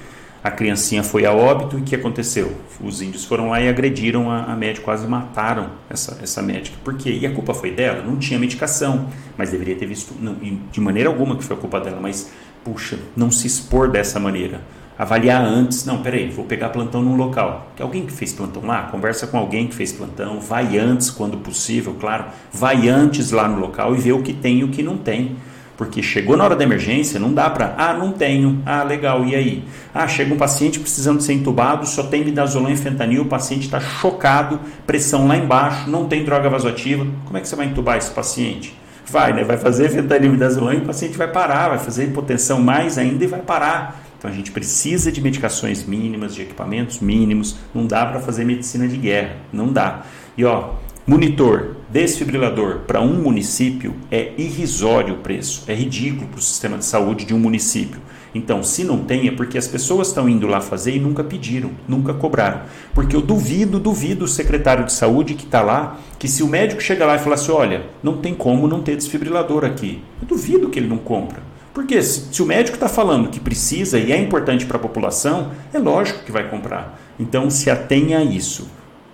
A criancinha foi a óbito e o que aconteceu? Os índios foram lá e agrediram a, a médica, quase mataram essa, essa médica. Por quê? E a culpa foi dela? Não tinha medicação, mas deveria ter visto, não, de maneira alguma que foi a culpa dela, mas, puxa, não se expor dessa maneira. Avaliar antes, não, peraí, vou pegar plantão num local. Alguém que fez plantão lá, conversa com alguém que fez plantão, vai antes, quando possível, claro, vai antes lá no local e vê o que tem e o que não tem porque chegou na hora da emergência, não dá para, ah, não tenho, ah, legal, e aí? Ah, chega um paciente precisando ser entubado, só tem midazolam e fentanil, o paciente está chocado, pressão lá embaixo, não tem droga vasoativa, como é que você vai entubar esse paciente? Vai, né? Vai fazer fentanil e midazolam e o paciente vai parar, vai fazer hipotensão mais ainda e vai parar. Então a gente precisa de medicações mínimas, de equipamentos mínimos, não dá para fazer medicina de guerra, não dá. E ó, monitor, desfibrilador para um município é irrisório o preço, é ridículo para o sistema de saúde de um município. Então, se não tem, é porque as pessoas estão indo lá fazer e nunca pediram, nunca cobraram. Porque eu duvido, duvido o secretário de saúde que está lá, que se o médico chega lá e falar assim: olha, não tem como não ter desfibrilador aqui, eu duvido que ele não compra. Porque se, se o médico está falando que precisa e é importante para a população, é lógico que vai comprar. Então, se atenha a isso.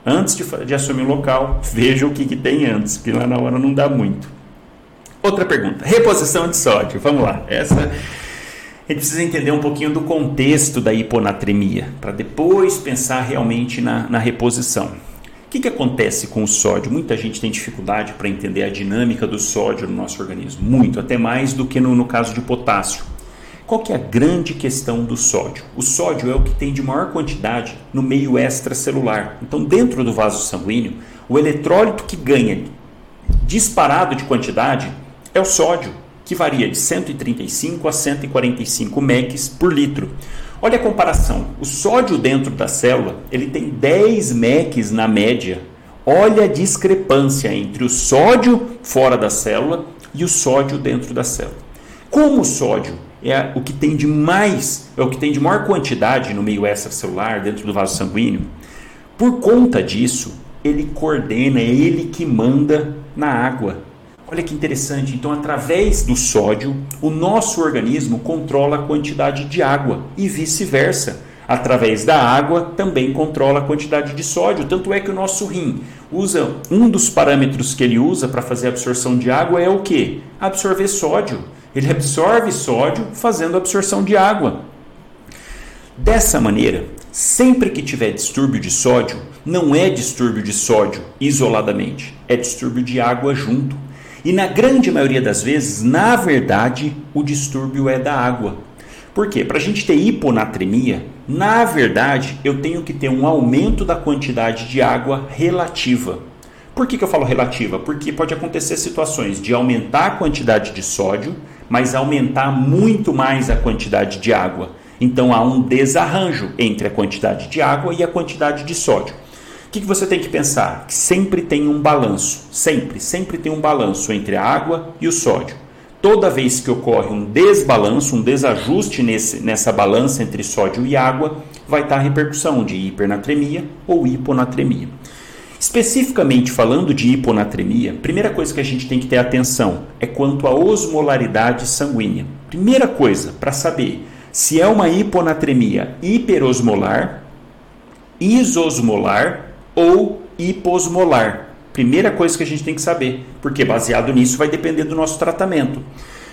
Antes de, de assumir o local, veja o que, que tem antes, que lá na hora não dá muito. Outra pergunta: reposição de sódio. Vamos lá. Essa a gente precisa entender um pouquinho do contexto da hiponatremia, para depois pensar realmente na, na reposição. O que, que acontece com o sódio? Muita gente tem dificuldade para entender a dinâmica do sódio no nosso organismo, muito, até mais do que no, no caso de potássio. Qual que é a grande questão do sódio? O sódio é o que tem de maior quantidade no meio extracelular. Então, dentro do vaso sanguíneo, o eletrólito que ganha disparado de quantidade é o sódio que varia de 135 a 145 mecs por litro. Olha a comparação. O sódio dentro da célula, ele tem 10 mecs na média. Olha a discrepância entre o sódio fora da célula e o sódio dentro da célula. Como o sódio é o que tem de mais, é o que tem de maior quantidade no meio extracelular, dentro do vaso sanguíneo, por conta disso, ele coordena, é ele que manda na água. Olha que interessante. Então, através do sódio, o nosso organismo controla a quantidade de água e vice-versa. Através da água, também controla a quantidade de sódio. Tanto é que o nosso rim usa um dos parâmetros que ele usa para fazer a absorção de água é o que? Absorver sódio. Ele absorve sódio fazendo absorção de água. Dessa maneira, sempre que tiver distúrbio de sódio, não é distúrbio de sódio isoladamente, é distúrbio de água junto. E na grande maioria das vezes, na verdade, o distúrbio é da água. Por quê? Para a gente ter hiponatremia, na verdade, eu tenho que ter um aumento da quantidade de água relativa. Por que, que eu falo relativa? Porque pode acontecer situações de aumentar a quantidade de sódio, mas aumentar muito mais a quantidade de água. Então há um desarranjo entre a quantidade de água e a quantidade de sódio que, que você tem que pensar? Que sempre tem um balanço, sempre, sempre tem um balanço entre a água e o sódio. Toda vez que ocorre um desbalanço, um desajuste nesse, nessa balança entre sódio e água, vai estar a repercussão de hipernatremia ou hiponatremia. Especificamente falando de hiponatremia, primeira coisa que a gente tem que ter atenção é quanto à osmolaridade sanguínea. Primeira coisa para saber se é uma hiponatremia hiperosmolar, isosmolar ou hiposmolar. Primeira coisa que a gente tem que saber, porque baseado nisso vai depender do nosso tratamento.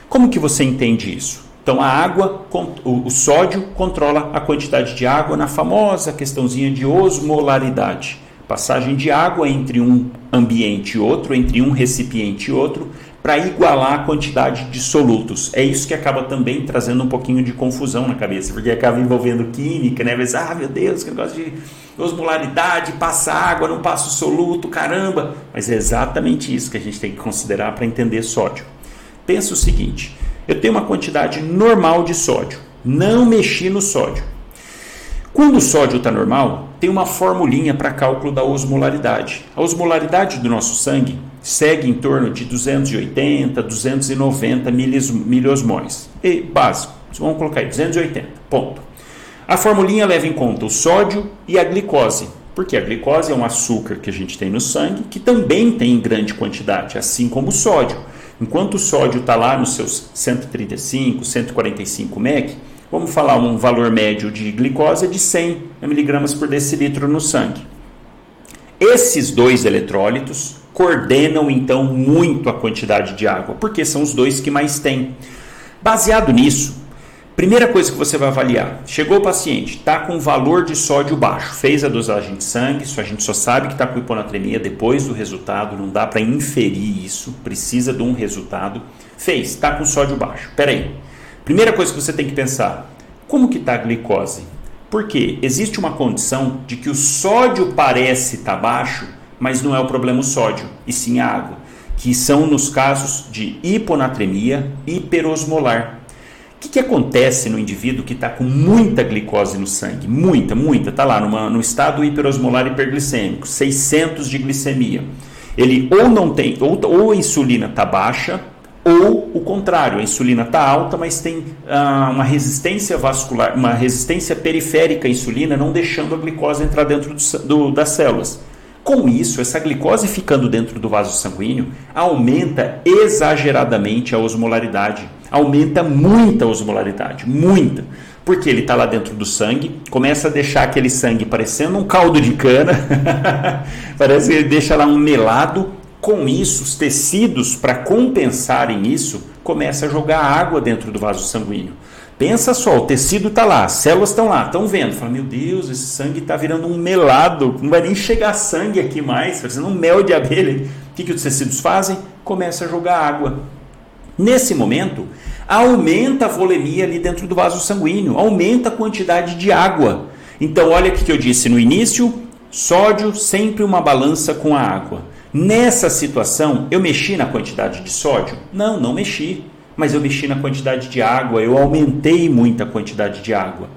Como que você entende isso? Então a água, o sódio controla a quantidade de água na famosa questãozinha de osmolaridade. Passagem de água entre um ambiente e outro, entre um recipiente e outro, para igualar a quantidade de solutos. É isso que acaba também trazendo um pouquinho de confusão na cabeça, porque acaba envolvendo química, né? Vezes, ah, meu Deus, que negócio de osmolaridade, passa água, não passa o soluto, caramba. Mas é exatamente isso que a gente tem que considerar para entender sódio. Pensa o seguinte: eu tenho uma quantidade normal de sódio, não mexi no sódio. Quando o sódio está normal, tem uma formulinha para cálculo da osmolaridade. A osmolaridade do nosso sangue segue em torno de 280, 290 miliosmóis. E básico, vamos colocar aí 280, ponto. A formulinha leva em conta o sódio e a glicose, porque a glicose é um açúcar que a gente tem no sangue que também tem em grande quantidade, assim como o sódio. Enquanto o sódio está lá nos seus 135, 145 mEq, vamos falar um valor médio de glicose de 100 mg por decilitro no sangue. Esses dois eletrólitos coordenam então muito a quantidade de água, porque são os dois que mais têm. Baseado nisso, primeira coisa que você vai avaliar: chegou o paciente, está com valor de sódio baixo, fez a dosagem de sangue, a gente só sabe que está com hiponatremia depois do resultado, não dá para inferir isso, precisa de um resultado. Fez, está com sódio baixo. Peraí, primeira coisa que você tem que pensar: como que está a glicose? Porque existe uma condição de que o sódio parece estar tá baixo mas não é o problema o sódio, e sim a água, que são nos casos de hiponatremia hiperosmolar. O que, que acontece no indivíduo que está com muita glicose no sangue? Muita, muita, está lá numa, no estado hiperosmolar hiperglicêmico, 600 de glicemia. Ele ou não tem, ou, ou a insulina está baixa, ou o contrário, a insulina está alta, mas tem ah, uma resistência vascular, uma resistência periférica à insulina, não deixando a glicose entrar dentro do, do, das células. Com isso, essa glicose ficando dentro do vaso sanguíneo aumenta exageradamente a osmolaridade, aumenta muita osmolaridade, muita, porque ele está lá dentro do sangue, começa a deixar aquele sangue parecendo um caldo de cana, [laughs] parece que ele deixa lá um melado com isso, os tecidos, para compensarem isso, começam a jogar água dentro do vaso sanguíneo. Pensa só, o tecido está lá, as células estão lá, estão vendo. Fala, meu Deus, esse sangue está virando um melado, não vai nem chegar sangue aqui mais, fazendo um mel de abelha. O que, que os tecidos fazem? Começa a jogar água. Nesse momento, aumenta a volemia ali dentro do vaso sanguíneo, aumenta a quantidade de água. Então, olha o que eu disse no início: sódio sempre uma balança com a água. Nessa situação, eu mexi na quantidade de sódio? Não, não mexi. Mas eu mexi na quantidade de água, eu aumentei muito a quantidade de água.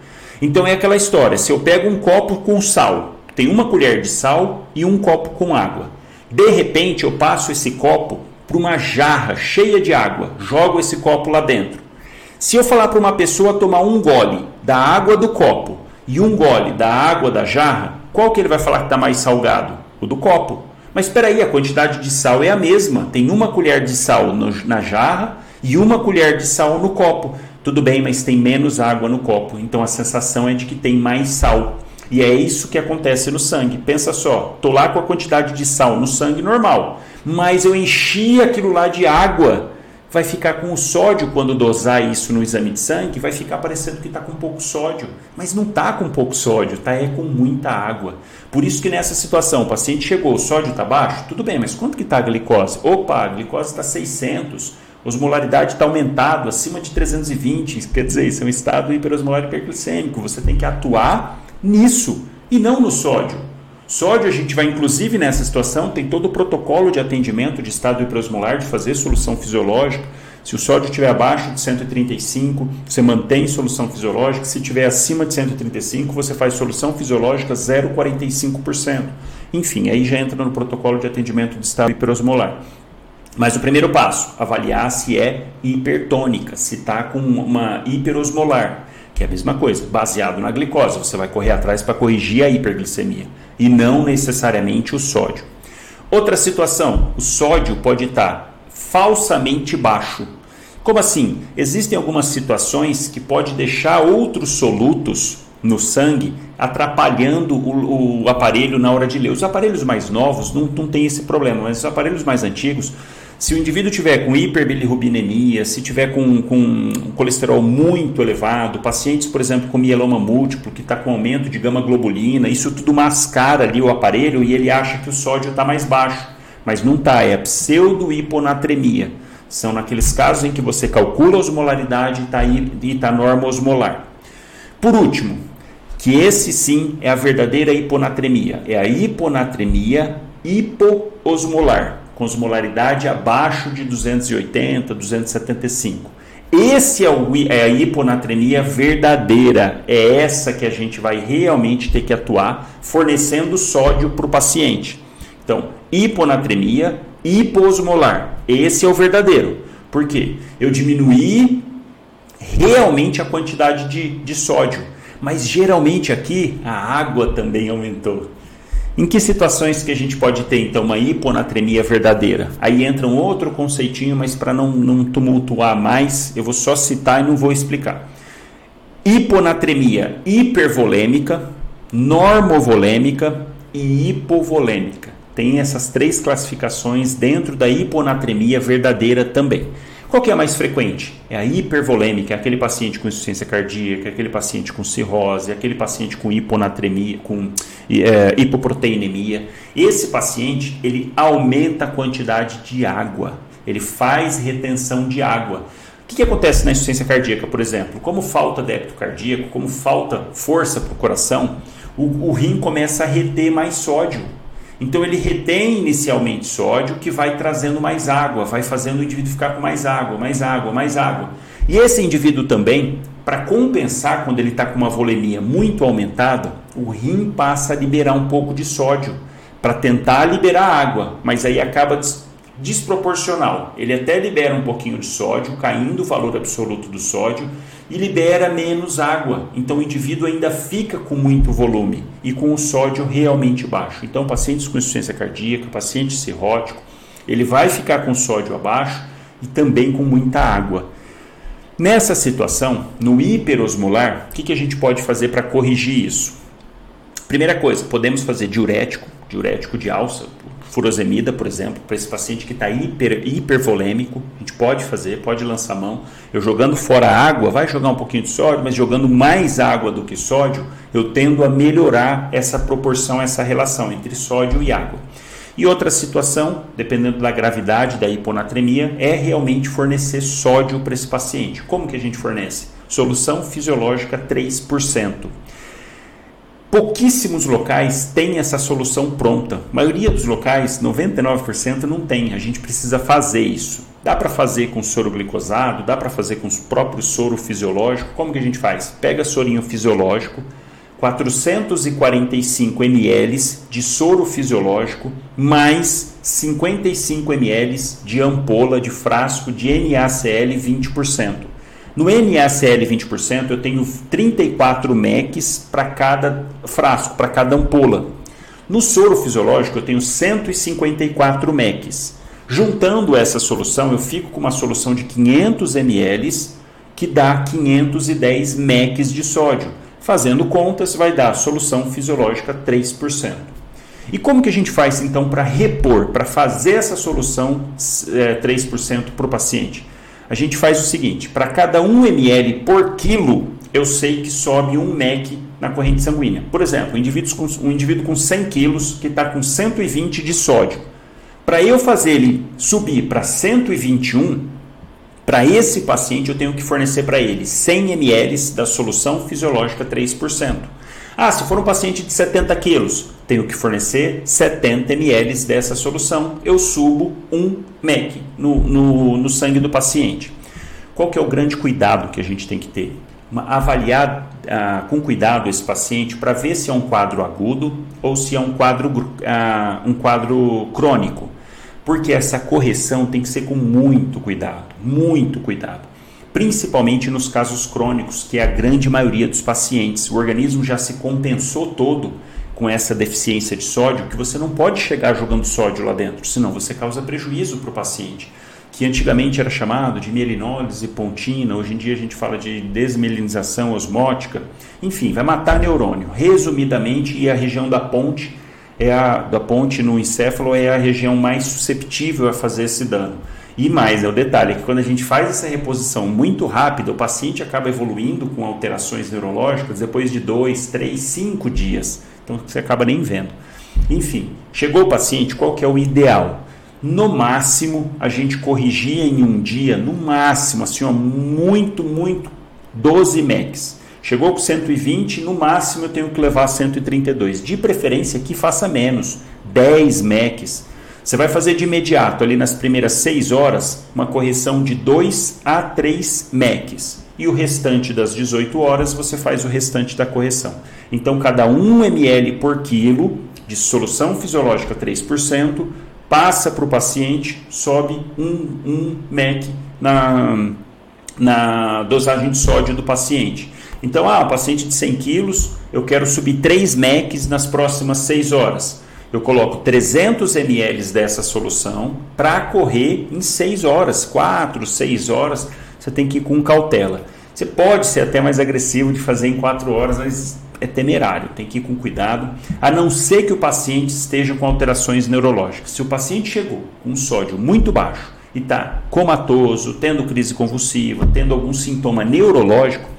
Então é aquela história: se eu pego um copo com sal, tem uma colher de sal e um copo com água. De repente eu passo esse copo para uma jarra cheia de água, jogo esse copo lá dentro. Se eu falar para uma pessoa tomar um gole da água do copo e um gole da água da jarra, qual que ele vai falar que está mais salgado? O do copo. Mas espera aí, a quantidade de sal é a mesma. Tem uma colher de sal no, na jarra e uma colher de sal no copo. Tudo bem, mas tem menos água no copo. Então a sensação é de que tem mais sal. E é isso que acontece no sangue. Pensa só, tô lá com a quantidade de sal no sangue normal, mas eu enchi aquilo lá de água vai ficar com o sódio quando dosar isso no exame de sangue, vai ficar parecendo que está com pouco sódio, mas não está com pouco sódio, está é com muita água. Por isso que nessa situação o paciente chegou, o sódio está baixo, tudo bem, mas quanto que está a glicose? Opa, a glicose está 600, osmolaridade está aumentado, acima de 320, quer dizer, isso é um estado hiperosmolar hiperglicêmico, você tem que atuar nisso e não no sódio. Sódio, a gente vai inclusive nessa situação, tem todo o protocolo de atendimento de estado hiperosmolar, de fazer solução fisiológica. Se o sódio estiver abaixo de 135, você mantém solução fisiológica. Se estiver acima de 135, você faz solução fisiológica 0,45%. Enfim, aí já entra no protocolo de atendimento de estado hiperosmolar. Mas o primeiro passo, avaliar se é hipertônica, se está com uma hiperosmolar, que é a mesma coisa, baseado na glicose. Você vai correr atrás para corrigir a hiperglicemia e não necessariamente o sódio. Outra situação, o sódio pode estar falsamente baixo. Como assim? Existem algumas situações que pode deixar outros solutos no sangue atrapalhando o, o, aparelho na hora de ler. Os aparelhos mais novos não, não tem esse problema, mas os aparelhos mais antigos se o indivíduo tiver com hiperbilirrubinemia, se tiver com, com colesterol muito elevado, pacientes, por exemplo, com mieloma múltiplo, que está com aumento de gama globulina, isso tudo mascara ali o aparelho e ele acha que o sódio está mais baixo. Mas não está, é pseudo-hiponatremia. São naqueles casos em que você calcula a osmolaridade e está tá norma osmolar. Por último, que esse sim é a verdadeira hiponatremia. É a hiponatremia hipoosmolar com osmolaridade abaixo de 280, 275. Esse é, o, é a hiponatremia verdadeira. É essa que a gente vai realmente ter que atuar, fornecendo sódio para o paciente. Então, hiponatremia, hiposmolar. Esse é o verdadeiro. Por quê? Eu diminuí realmente a quantidade de, de sódio. Mas geralmente aqui a água também aumentou. Em que situações que a gente pode ter então uma hiponatremia verdadeira? Aí entra um outro conceitinho, mas para não, não tumultuar mais, eu vou só citar e não vou explicar. Hiponatremia hipervolêmica, normovolêmica e hipovolêmica. Tem essas três classificações dentro da hiponatremia verdadeira também. Qual que é a mais frequente? É a hipervolêmica, é aquele paciente com insuficiência cardíaca, é aquele paciente com cirrose, é aquele paciente com hiponatremia, com é, hipoproteinemia. Esse paciente ele aumenta a quantidade de água, ele faz retenção de água. O que, que acontece na insuficiência cardíaca, por exemplo? Como falta débito cardíaco, como falta força para o coração, o rim começa a reter mais sódio. Então ele retém inicialmente sódio que vai trazendo mais água, vai fazendo o indivíduo ficar com mais água, mais água, mais água. E esse indivíduo também, para compensar quando ele está com uma volemia muito aumentada, o rim passa a liberar um pouco de sódio para tentar liberar água, mas aí acaba desproporcional. Ele até libera um pouquinho de sódio, caindo o valor absoluto do sódio e libera menos água. Então o indivíduo ainda fica com muito volume e com o sódio realmente baixo. Então pacientes com insuficiência cardíaca, paciente cirrótico, ele vai ficar com sódio abaixo e também com muita água. Nessa situação, no hiperosmolar, o que, que a gente pode fazer para corrigir isso? Primeira coisa, podemos fazer diurético, diurético de alça, furosemida, por exemplo, para esse paciente que está hiper, hipervolêmico, a gente pode fazer, pode lançar mão. Eu jogando fora água, vai jogar um pouquinho de sódio, mas jogando mais água do que sódio, eu tendo a melhorar essa proporção, essa relação entre sódio e água. E outra situação, dependendo da gravidade da hiponatremia, é realmente fornecer sódio para esse paciente. Como que a gente fornece? Solução fisiológica 3%. Pouquíssimos locais têm essa solução pronta. A maioria dos locais, 99%, não tem. A gente precisa fazer isso. Dá para fazer com soro glicosado, dá para fazer com o próprio soro fisiológico. Como que a gente faz? Pega sorinho fisiológico, 445 ml de soro fisiológico, mais 55 ml de ampola de frasco de NaCl 20%. No NaCl 20%, eu tenho 34 MECs para cada frasco, para cada ampola. No soro fisiológico, eu tenho 154 MECs. Juntando essa solução, eu fico com uma solução de 500 ml que dá 510 MECs de sódio. Fazendo contas, vai dar a solução fisiológica 3%. E como que a gente faz então para repor, para fazer essa solução é, 3% para o paciente? A gente faz o seguinte: para cada 1 ml por quilo, eu sei que sobe um MEC na corrente sanguínea. Por exemplo, um indivíduo com, um indivíduo com 100 quilos que está com 120 de sódio. Para eu fazer ele subir para 121, para esse paciente eu tenho que fornecer para ele 100 ml da solução fisiológica 3%. Ah, se for um paciente de 70 quilos, tenho que fornecer 70 ml dessa solução. Eu subo um MEC no, no, no sangue do paciente. Qual que é o grande cuidado que a gente tem que ter? Uma, avaliar ah, com cuidado esse paciente para ver se é um quadro agudo ou se é um quadro, ah, um quadro crônico. Porque essa correção tem que ser com muito cuidado, muito cuidado principalmente nos casos crônicos, que é a grande maioria dos pacientes. O organismo já se compensou todo com essa deficiência de sódio, que você não pode chegar jogando sódio lá dentro, senão você causa prejuízo para o paciente. Que antigamente era chamado de mielinólise pontina, hoje em dia a gente fala de desmielinização osmótica. Enfim, vai matar neurônio. Resumidamente, e a região da ponte é a da ponte no encéfalo é a região mais susceptível a fazer esse dano. E mais, é o detalhe, é que quando a gente faz essa reposição muito rápida, o paciente acaba evoluindo com alterações neurológicas depois de dois, três, cinco dias. Então você acaba nem vendo. Enfim, chegou o paciente, qual que é o ideal? No máximo, a gente corrigia em um dia, no máximo, assim, ó, muito, muito, 12 MECs. Chegou com 120, no máximo eu tenho que levar 132. De preferência que faça menos, 10 MECs você vai fazer de imediato, ali nas primeiras 6 horas, uma correção de 2 a 3 MECs. E o restante das 18 horas você faz o restante da correção. Então, cada 1 ml por quilo de solução fisiológica 3% passa para o paciente, sobe 1, 1 MEC na, na dosagem de sódio do paciente. Então, ah, paciente de 100 quilos, eu quero subir 3 MECs nas próximas 6 horas eu coloco 300 ml dessa solução para correr em 6 horas, 4, 6 horas, você tem que ir com cautela. Você pode ser até mais agressivo de fazer em 4 horas, mas é temerário, tem que ir com cuidado, a não ser que o paciente esteja com alterações neurológicas. Se o paciente chegou com um sódio muito baixo e está comatoso, tendo crise convulsiva, tendo algum sintoma neurológico,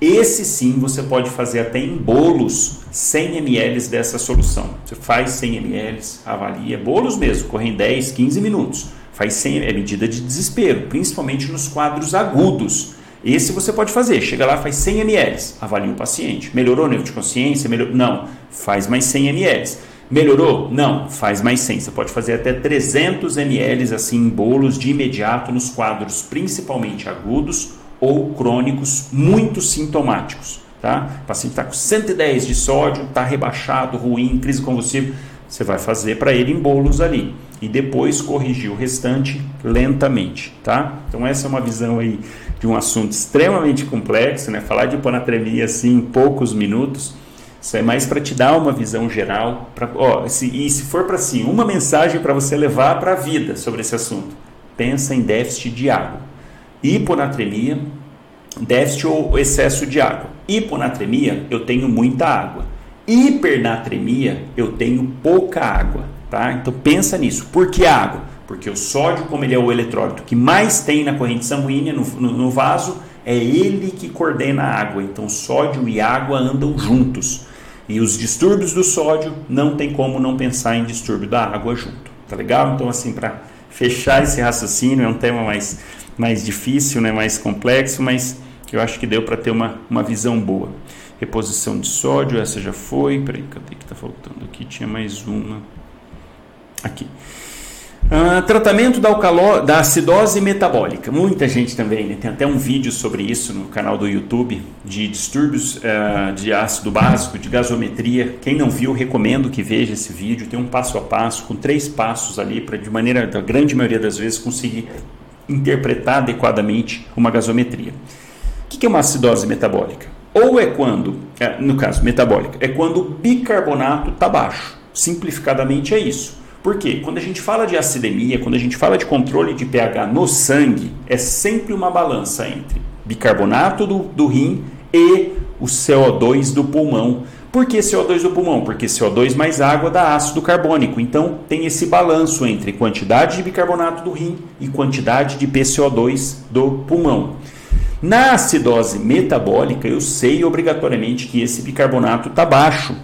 esse sim você pode fazer até em bolos 100 ml dessa solução. Você faz 100 ml, avalia, bolos mesmo, correm 10, 15 minutos. Faz 100 é medida de desespero, principalmente nos quadros agudos. Esse você pode fazer, chega lá, faz 100 ml, avalia o paciente. Melhorou o nível de consciência? Melhor... Não, faz mais 100 ml. Melhorou? Não, faz mais 100. Você pode fazer até 300 ml assim em bolos de imediato nos quadros principalmente agudos ou crônicos muito sintomáticos. Tá? O paciente está com 110 de sódio, está rebaixado, ruim, crise convulsiva. você vai fazer para ele em bolos ali e depois corrigir o restante lentamente, tá? Então essa é uma visão aí de um assunto extremamente complexo, né? Falar de hiponatremia assim em poucos minutos, isso é mais para te dar uma visão geral, pra, ó, se, e se for para si, uma mensagem para você levar para a vida sobre esse assunto. Pensa em déficit de água. Hiponatremia, déficit ou excesso de água. Hiponatremia, eu tenho muita água. Hipernatremia, eu tenho pouca água, tá? Então pensa nisso. Por que água? Porque o sódio, como ele é o eletrólito que mais tem na corrente sanguínea, no, no, no vaso, é ele que coordena a água. Então sódio e água andam juntos. E os distúrbios do sódio não tem como não pensar em distúrbio da água junto. Tá legal? Então, assim, para fechar esse raciocínio, é um tema mais, mais difícil, né? mais complexo, mas eu acho que deu para ter uma, uma visão boa. Reposição de sódio, essa já foi. Peraí, cadê que está faltando aqui? Tinha mais uma. Aqui. Uh, tratamento da, alcalo, da acidose metabólica. Muita gente também, né? tem até um vídeo sobre isso no canal do YouTube, de distúrbios uh, de ácido básico, de gasometria. Quem não viu, recomendo que veja esse vídeo. Tem um passo a passo, com três passos ali, para de maneira, da grande maioria das vezes, conseguir interpretar adequadamente uma gasometria. O que é uma acidose metabólica? Ou é quando, é, no caso metabólica, é quando o bicarbonato está baixo. Simplificadamente é isso por quê? Quando a gente fala de acidemia, quando a gente fala de controle de pH no sangue, é sempre uma balança entre bicarbonato do, do rim e o CO2 do pulmão. Por que CO2 do pulmão? Porque CO2 mais água dá ácido carbônico. Então tem esse balanço entre quantidade de bicarbonato do rim e quantidade de PCO2 do pulmão. Na acidose metabólica, eu sei obrigatoriamente que esse bicarbonato está baixo.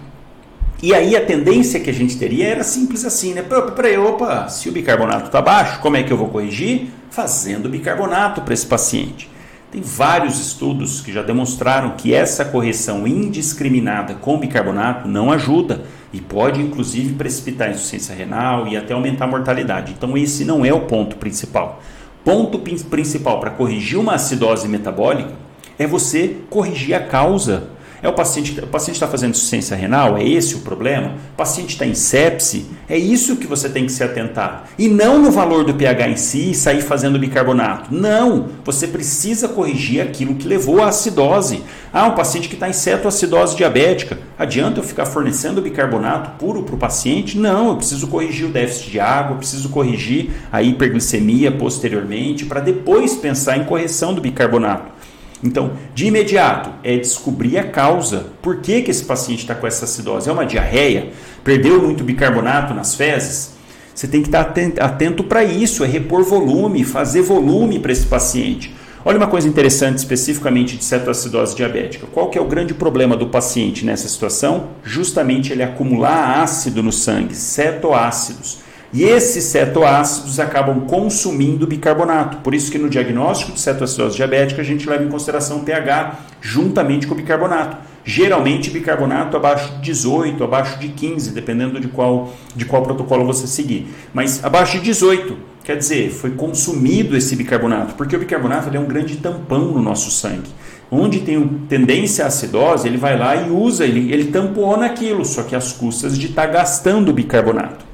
E aí a tendência que a gente teria era simples assim, né? Peraí, opa, se o bicarbonato está baixo, como é que eu vou corrigir? Fazendo bicarbonato para esse paciente. Tem vários estudos que já demonstraram que essa correção indiscriminada com bicarbonato não ajuda e pode inclusive precipitar insuficiência renal e até aumentar a mortalidade. Então esse não é o ponto principal. Ponto principal para corrigir uma acidose metabólica é você corrigir a causa é o paciente, o paciente está fazendo insuficiência renal? É esse o problema? O paciente está em sepse? É isso que você tem que se atentar. E não no valor do pH em si e sair fazendo bicarbonato. Não! Você precisa corrigir aquilo que levou à acidose. Ah, um paciente que está em cetoacidose diabética. Adianta eu ficar fornecendo bicarbonato puro para o paciente? Não, eu preciso corrigir o déficit de água, preciso corrigir a hiperglicemia posteriormente para depois pensar em correção do bicarbonato. Então, de imediato, é descobrir a causa. Por que, que esse paciente está com essa acidose? É uma diarreia? Perdeu muito bicarbonato nas fezes? Você tem que estar atento para isso, é repor volume, fazer volume para esse paciente. Olha uma coisa interessante especificamente de cetoacidose diabética. Qual que é o grande problema do paciente nessa situação? Justamente ele acumular ácido no sangue, cetoácidos. E esses cetoácidos acabam consumindo bicarbonato. Por isso que no diagnóstico de cetoacidose diabética a gente leva em consideração o pH juntamente com o bicarbonato. Geralmente bicarbonato abaixo de 18, abaixo de 15, dependendo de qual, de qual protocolo você seguir. Mas abaixo de 18, quer dizer, foi consumido esse bicarbonato, porque o bicarbonato é um grande tampão no nosso sangue. Onde tem tendência à acidose, ele vai lá e usa, ele, ele tampona aquilo, só que às custas de estar tá gastando bicarbonato.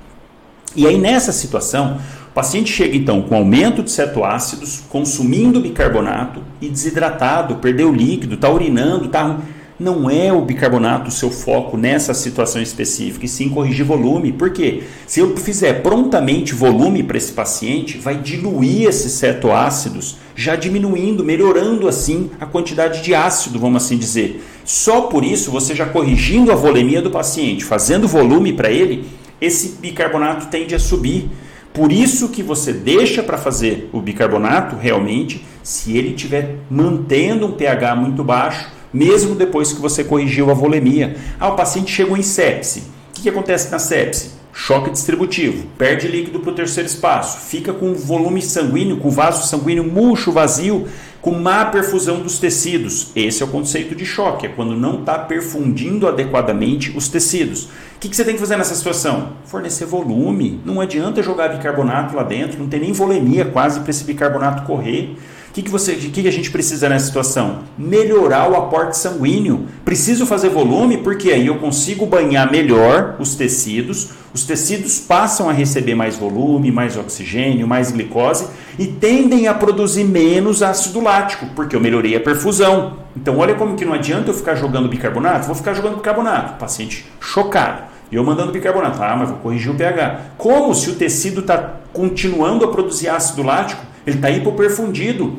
E aí, nessa situação, o paciente chega então com aumento de cetoácidos, consumindo bicarbonato e desidratado, perdeu líquido, está urinando, tá. Não é o bicarbonato o seu foco nessa situação específica, e sim corrigir volume. Por quê? Se eu fizer prontamente volume para esse paciente, vai diluir esses cetoácidos, já diminuindo, melhorando assim a quantidade de ácido, vamos assim dizer. Só por isso, você já corrigindo a volemia do paciente, fazendo volume para ele, esse bicarbonato tende a subir. Por isso que você deixa para fazer o bicarbonato realmente se ele estiver mantendo um pH muito baixo, mesmo depois que você corrigiu a volemia. Ah, o paciente chegou em sepse. O que, que acontece na sepse? Choque distributivo, perde líquido para o terceiro espaço, fica com volume sanguíneo, com vaso sanguíneo murcho, vazio, com má perfusão dos tecidos. Esse é o conceito de choque, é quando não está perfundindo adequadamente os tecidos. O que, que, você tem que fazer nessa situação? Fornecer volume. Não adianta jogar bicarbonato lá dentro, não tem nem volemia quase para esse bicarbonato correr. Que, que, você, que, que a gente precisa nessa situação? Melhorar o aporte sanguíneo. Preciso fazer volume porque aí eu consigo banhar melhor os tecidos, os tecidos passam a receber mais volume, mais oxigênio, mais glicose e tendem a produzir menos ácido lático, porque eu melhorei a perfusão. Então olha como que não adianta eu ficar jogando bicarbonato, vou ficar jogando bicarbonato, paciente chocado. E eu mandando bicarbonato, ah, mas vou corrigir o pH. Como se o tecido está continuando a produzir ácido lático, ele está hipoperfundido.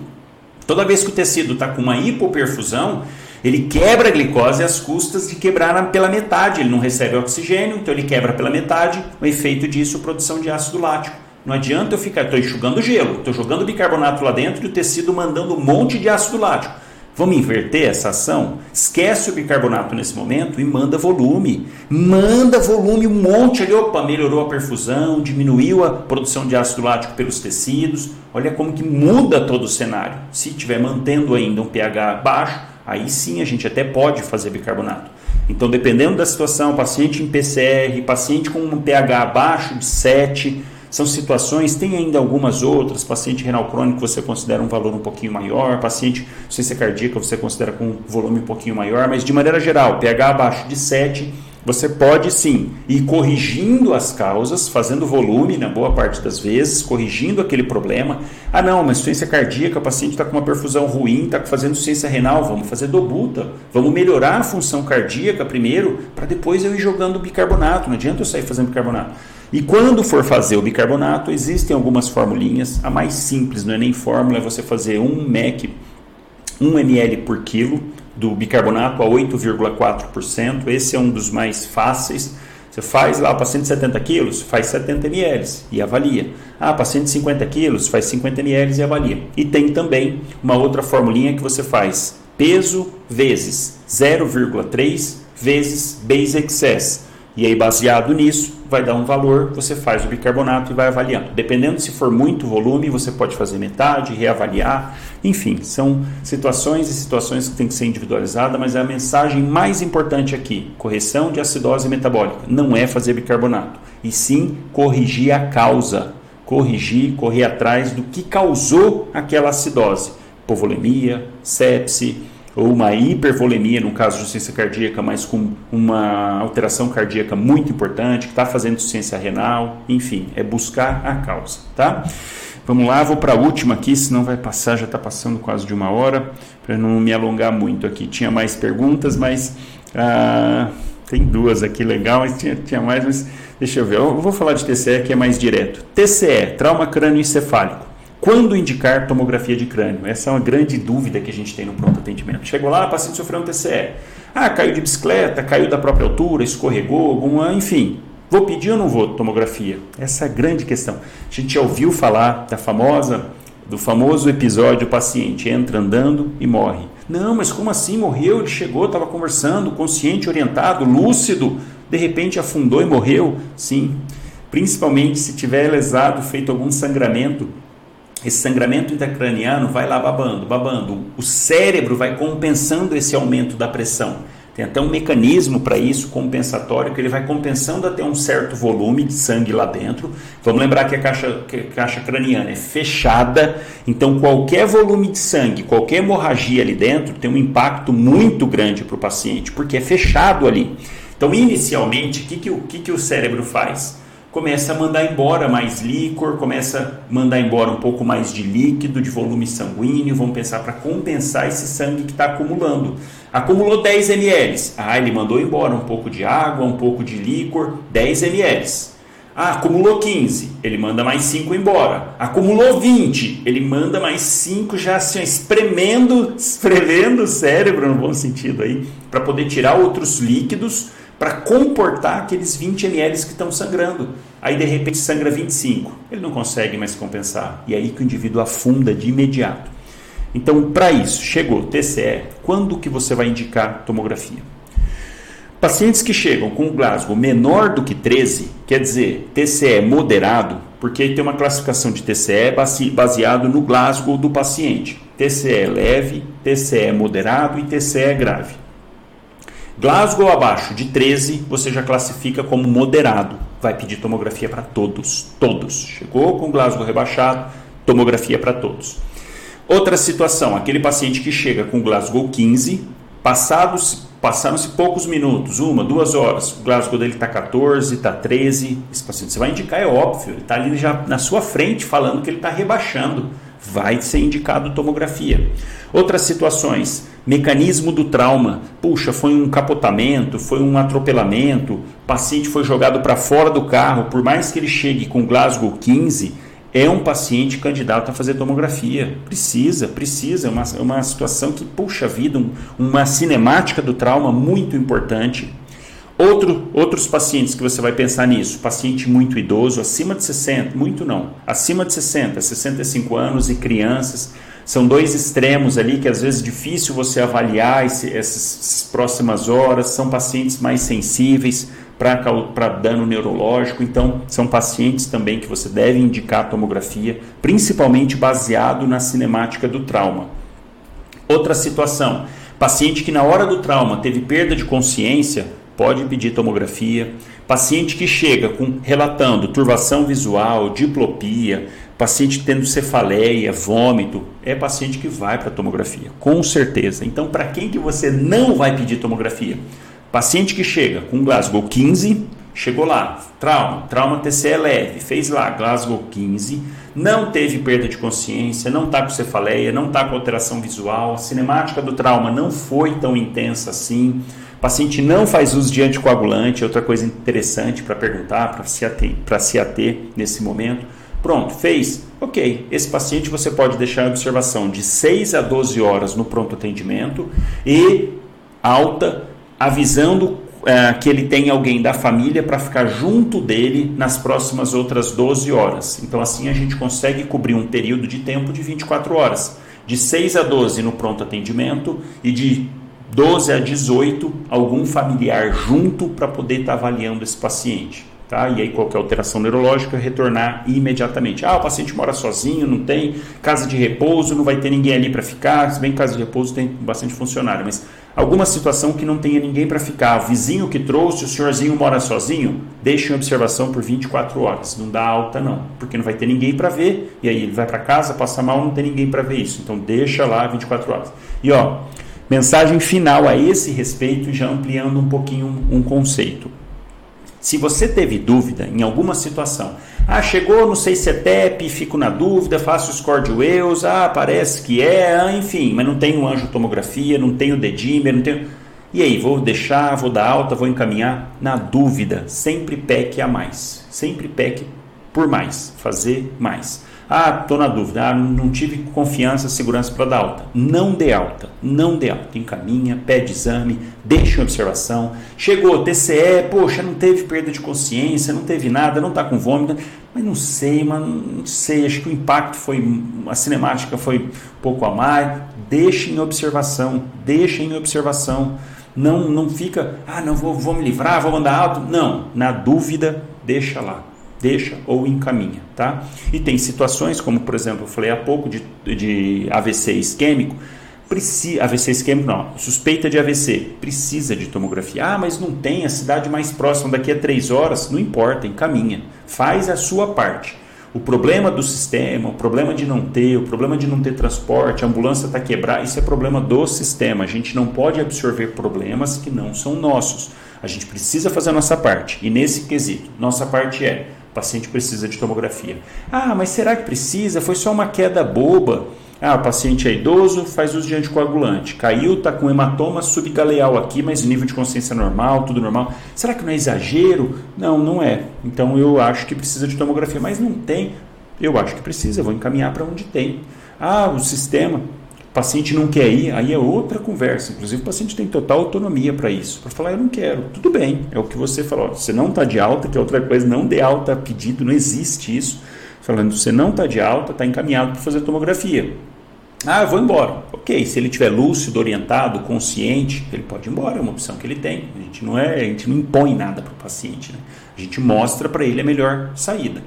Toda vez que o tecido está com uma hipoperfusão, ele quebra a glicose às custas de quebrar pela metade. Ele não recebe oxigênio, então ele quebra pela metade. O efeito disso, produção de ácido lático. Não adianta eu ficar, estou enxugando gelo, estou jogando bicarbonato lá dentro e o tecido mandando um monte de ácido lático. Vamos inverter essa ação? Esquece o bicarbonato nesse momento e manda volume. Manda volume um monte ali. Opa, melhorou a perfusão, diminuiu a produção de ácido lático pelos tecidos. Olha como que muda todo o cenário. Se estiver mantendo ainda um pH baixo, aí sim a gente até pode fazer bicarbonato. Então, dependendo da situação, paciente em PCR, paciente com um pH abaixo de 7, são situações, tem ainda algumas outras, paciente renal crônico você considera um valor um pouquinho maior, paciente ciência cardíaca você considera com um volume um pouquinho maior, mas de maneira geral, pH abaixo de 7, você pode sim ir corrigindo as causas, fazendo volume na boa parte das vezes, corrigindo aquele problema. Ah, não, mas ciência cardíaca, o paciente está com uma perfusão ruim, está fazendo ciência renal, vamos fazer dobuta, vamos melhorar a função cardíaca primeiro, para depois eu ir jogando bicarbonato. Não adianta eu sair fazendo bicarbonato. E quando for fazer o bicarbonato, existem algumas formulinhas. A mais simples, não é nem fórmula, é você fazer 1 mEq, 1 ml por quilo do bicarbonato a 8,4%. Esse é um dos mais fáceis. Você faz lá para 170 quilos, faz 70 ml e avalia. Ah, para 150 quilos, faz 50 ml e avalia. E tem também uma outra formulinha que você faz peso vezes 0,3 vezes base excess. E aí, baseado nisso, vai dar um valor, você faz o bicarbonato e vai avaliando. Dependendo se for muito volume, você pode fazer metade, reavaliar. Enfim, são situações e situações que tem que ser individualizada, mas é a mensagem mais importante aqui: correção de acidose metabólica. Não é fazer bicarbonato, e sim corrigir a causa. Corrigir, correr atrás do que causou aquela acidose. Povolemia, sepse, ou uma hipervolemia, no caso de insuficiência cardíaca, mas com uma alteração cardíaca muito importante, que está fazendo insuficiência renal, enfim, é buscar a causa, tá? Vamos lá, vou para a última aqui, senão vai passar, já está passando quase de uma hora, para não me alongar muito aqui. Tinha mais perguntas, mas ah, tem duas aqui legal, mas tinha, tinha mais, mas deixa eu ver. Eu vou falar de TCE que é mais direto. TCE, trauma crânioencefálico. Quando indicar tomografia de crânio? Essa é uma grande dúvida que a gente tem no pronto atendimento. Chegou lá, o paciente sofreu um TCE. Ah, caiu de bicicleta, caiu da própria altura, escorregou, alguma, enfim. Vou pedir ou não vou tomografia? Essa é a grande questão. A gente já ouviu falar da famosa, do famoso episódio: o paciente entra andando e morre. Não, mas como assim morreu? Ele chegou, estava conversando, consciente, orientado, lúcido, de repente afundou e morreu? Sim. Principalmente se tiver lesado, feito algum sangramento esse sangramento intracraniano vai lá babando, babando. O cérebro vai compensando esse aumento da pressão. Tem até um mecanismo para isso, compensatório, que ele vai compensando até um certo volume de sangue lá dentro. Vamos lembrar que a caixa, que a caixa craniana é fechada, então qualquer volume de sangue, qualquer hemorragia ali dentro tem um impacto muito grande para o paciente, porque é fechado ali. Então, inicialmente, o que, que, que o cérebro faz? Começa a mandar embora mais líquor, começa a mandar embora um pouco mais de líquido, de volume sanguíneo, vamos pensar para compensar esse sangue que está acumulando. Acumulou 10 ml, ah, ele mandou embora um pouco de água, um pouco de líquor, 10 ml. Ah, acumulou 15, ele manda mais 5 embora. Acumulou 20, ele manda mais 5 já assim, espremendo, [laughs] espremendo o cérebro, no bom sentido aí, para poder tirar outros líquidos para comportar aqueles 20 ml que estão sangrando. Aí de repente sangra 25. Ele não consegue mais compensar. E é aí que o indivíduo afunda de imediato. Então, para isso, chegou TCE, quando que você vai indicar tomografia? Pacientes que chegam com Glasgow menor do que 13, quer dizer, TCE moderado, porque tem uma classificação de TCE baseado no Glasgow do paciente. TCE leve, TCE moderado e TCE grave. Glasgow abaixo de 13, você já classifica como moderado. Vai pedir tomografia para todos. Todos. Chegou com Glasgow rebaixado, tomografia para todos. Outra situação, aquele paciente que chega com Glasgow 15, passados passaram-se poucos minutos, uma, duas horas, o Glasgow dele está 14, está 13, esse paciente você vai indicar, é óbvio, ele está ali já na sua frente falando que ele está rebaixando, vai ser indicado tomografia. Outras situações, mecanismo do trauma, puxa, foi um capotamento, foi um atropelamento, o paciente foi jogado para fora do carro, por mais que ele chegue com Glasgow 15, é um paciente candidato a fazer tomografia. Precisa, precisa. É uma, é uma situação que, puxa vida, um, uma cinemática do trauma muito importante. Outro, outros pacientes que você vai pensar nisso, paciente muito idoso, acima de 60, muito não, acima de 60, 65 anos e crianças, são dois extremos ali que às vezes é difícil você avaliar esse, essas próximas horas, são pacientes mais sensíveis, para dano neurológico. Então, são pacientes também que você deve indicar tomografia, principalmente baseado na cinemática do trauma. Outra situação: paciente que na hora do trauma teve perda de consciência, pode pedir tomografia. Paciente que chega com relatando turvação visual, diplopia, paciente tendo cefaleia, vômito, é paciente que vai para tomografia, com certeza. Então, para quem que você não vai pedir tomografia? Paciente que chega com Glasgow 15, chegou lá, trauma, trauma TCE leve, fez lá Glasgow 15, não teve perda de consciência, não está com cefaleia, não está com alteração visual, a cinemática do trauma não foi tão intensa assim, paciente não faz uso de anticoagulante, outra coisa interessante para perguntar, para se, ater, se ater nesse momento. Pronto, fez? Ok, esse paciente você pode deixar em observação de 6 a 12 horas no pronto atendimento e alta avisando é, que ele tem alguém da família para ficar junto dele nas próximas outras 12 horas. Então, assim, a gente consegue cobrir um período de tempo de 24 horas, de 6 a 12 no pronto atendimento e de 12 a 18 algum familiar junto para poder estar tá avaliando esse paciente. Tá? E aí, qualquer alteração neurológica, retornar imediatamente. Ah, o paciente mora sozinho, não tem casa de repouso, não vai ter ninguém ali para ficar. Se bem casa de repouso tem bastante funcionário, mas alguma situação que não tenha ninguém para ficar, o vizinho que trouxe, o senhorzinho mora sozinho, deixe em observação por 24 horas. Não dá alta não, porque não vai ter ninguém para ver, e aí ele vai para casa, passa mal, não tem ninguém para ver isso. Então deixa lá 24 horas. E ó, mensagem final a esse respeito, já ampliando um pouquinho um, conceito. Se você teve dúvida em alguma situação, ah, chegou, não sei se é TEP, fico na dúvida, faço o score de Wales, ah, parece que é, ah, enfim, mas não tenho tomografia, não tenho dedimer, não tenho. E aí, vou deixar, vou dar alta, vou encaminhar? Na dúvida, sempre peque a mais. Sempre peque por mais, fazer mais. Ah, estou na dúvida, ah, não tive confiança, segurança para dar alta. Não dê alta, não dê alta. Encaminha, pede exame, deixa em observação. Chegou TCE, poxa, não teve perda de consciência, não teve nada, não está com vômito. Mas não sei, mas não sei, acho que o impacto foi, a cinemática foi pouco a mais. Deixa em observação, deixa em observação. Não, não fica, ah, não vou, vou me livrar, vou mandar alto. Não, na dúvida, deixa lá deixa ou encaminha, tá? E tem situações, como por exemplo, eu falei há pouco de, de AVC isquêmico, precisa, AVC isquêmico não, suspeita de AVC, precisa de tomografia. Ah, mas não tem, a cidade mais próxima daqui a três horas, não importa, encaminha, faz a sua parte. O problema do sistema, o problema de não ter, o problema de não ter transporte, a ambulância está quebrada, isso é problema do sistema. A gente não pode absorver problemas que não são nossos. A gente precisa fazer a nossa parte. E nesse quesito, nossa parte é paciente precisa de tomografia. Ah, mas será que precisa? Foi só uma queda boba. Ah, o paciente é idoso, faz uso de anticoagulante. Caiu, está com hematoma subgaleal aqui, mas nível de consciência normal, tudo normal. Será que não é exagero? Não, não é. Então eu acho que precisa de tomografia, mas não tem. Eu acho que precisa, vou encaminhar para onde tem. Ah, o sistema paciente não quer ir, aí é outra conversa. Inclusive, o paciente tem total autonomia para isso. Para falar, eu não quero. Tudo bem, é o que você falou. Você não está de alta, que é outra coisa, não dê alta pedido, não existe isso. Falando, você não está de alta, está encaminhado para fazer tomografia. Ah, eu vou embora. Ok, se ele estiver lúcido, orientado, consciente, ele pode ir embora, é uma opção que ele tem. A gente não, é, a gente não impõe nada para o paciente. Né? A gente mostra para ele a melhor saída.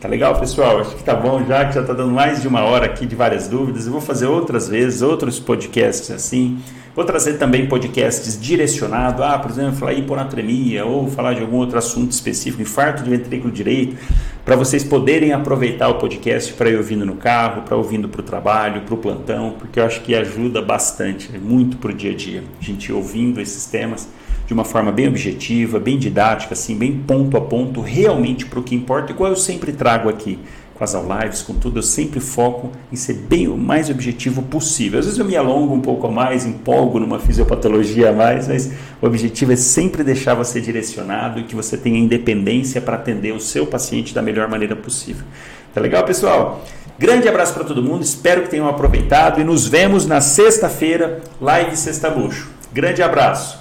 Tá legal, pessoal? Acho que tá bom já, que já tá dando mais de uma hora aqui de várias dúvidas. Eu vou fazer outras vezes, outros podcasts assim. Vou trazer também podcasts direcionados, ah, por exemplo, falar hiponatremia ou falar de algum outro assunto específico, infarto de ventrículo direito, para vocês poderem aproveitar o podcast para ir ouvindo no carro, para ouvindo para o trabalho, para o plantão, porque eu acho que ajuda bastante, muito para o dia a dia, a gente ouvindo esses temas de uma forma bem objetiva, bem didática, assim, bem ponto a ponto, realmente para o que importa, igual eu sempre trago aqui com as lives, com tudo, eu sempre foco em ser bem o mais objetivo possível. Às vezes eu me alongo um pouco a mais, empolgo numa fisiopatologia a mais, mas o objetivo é sempre deixar você direcionado e que você tenha independência para atender o seu paciente da melhor maneira possível. Tá legal, pessoal? Grande abraço para todo mundo, espero que tenham aproveitado e nos vemos na sexta-feira, live Sexta Luxo. Grande abraço!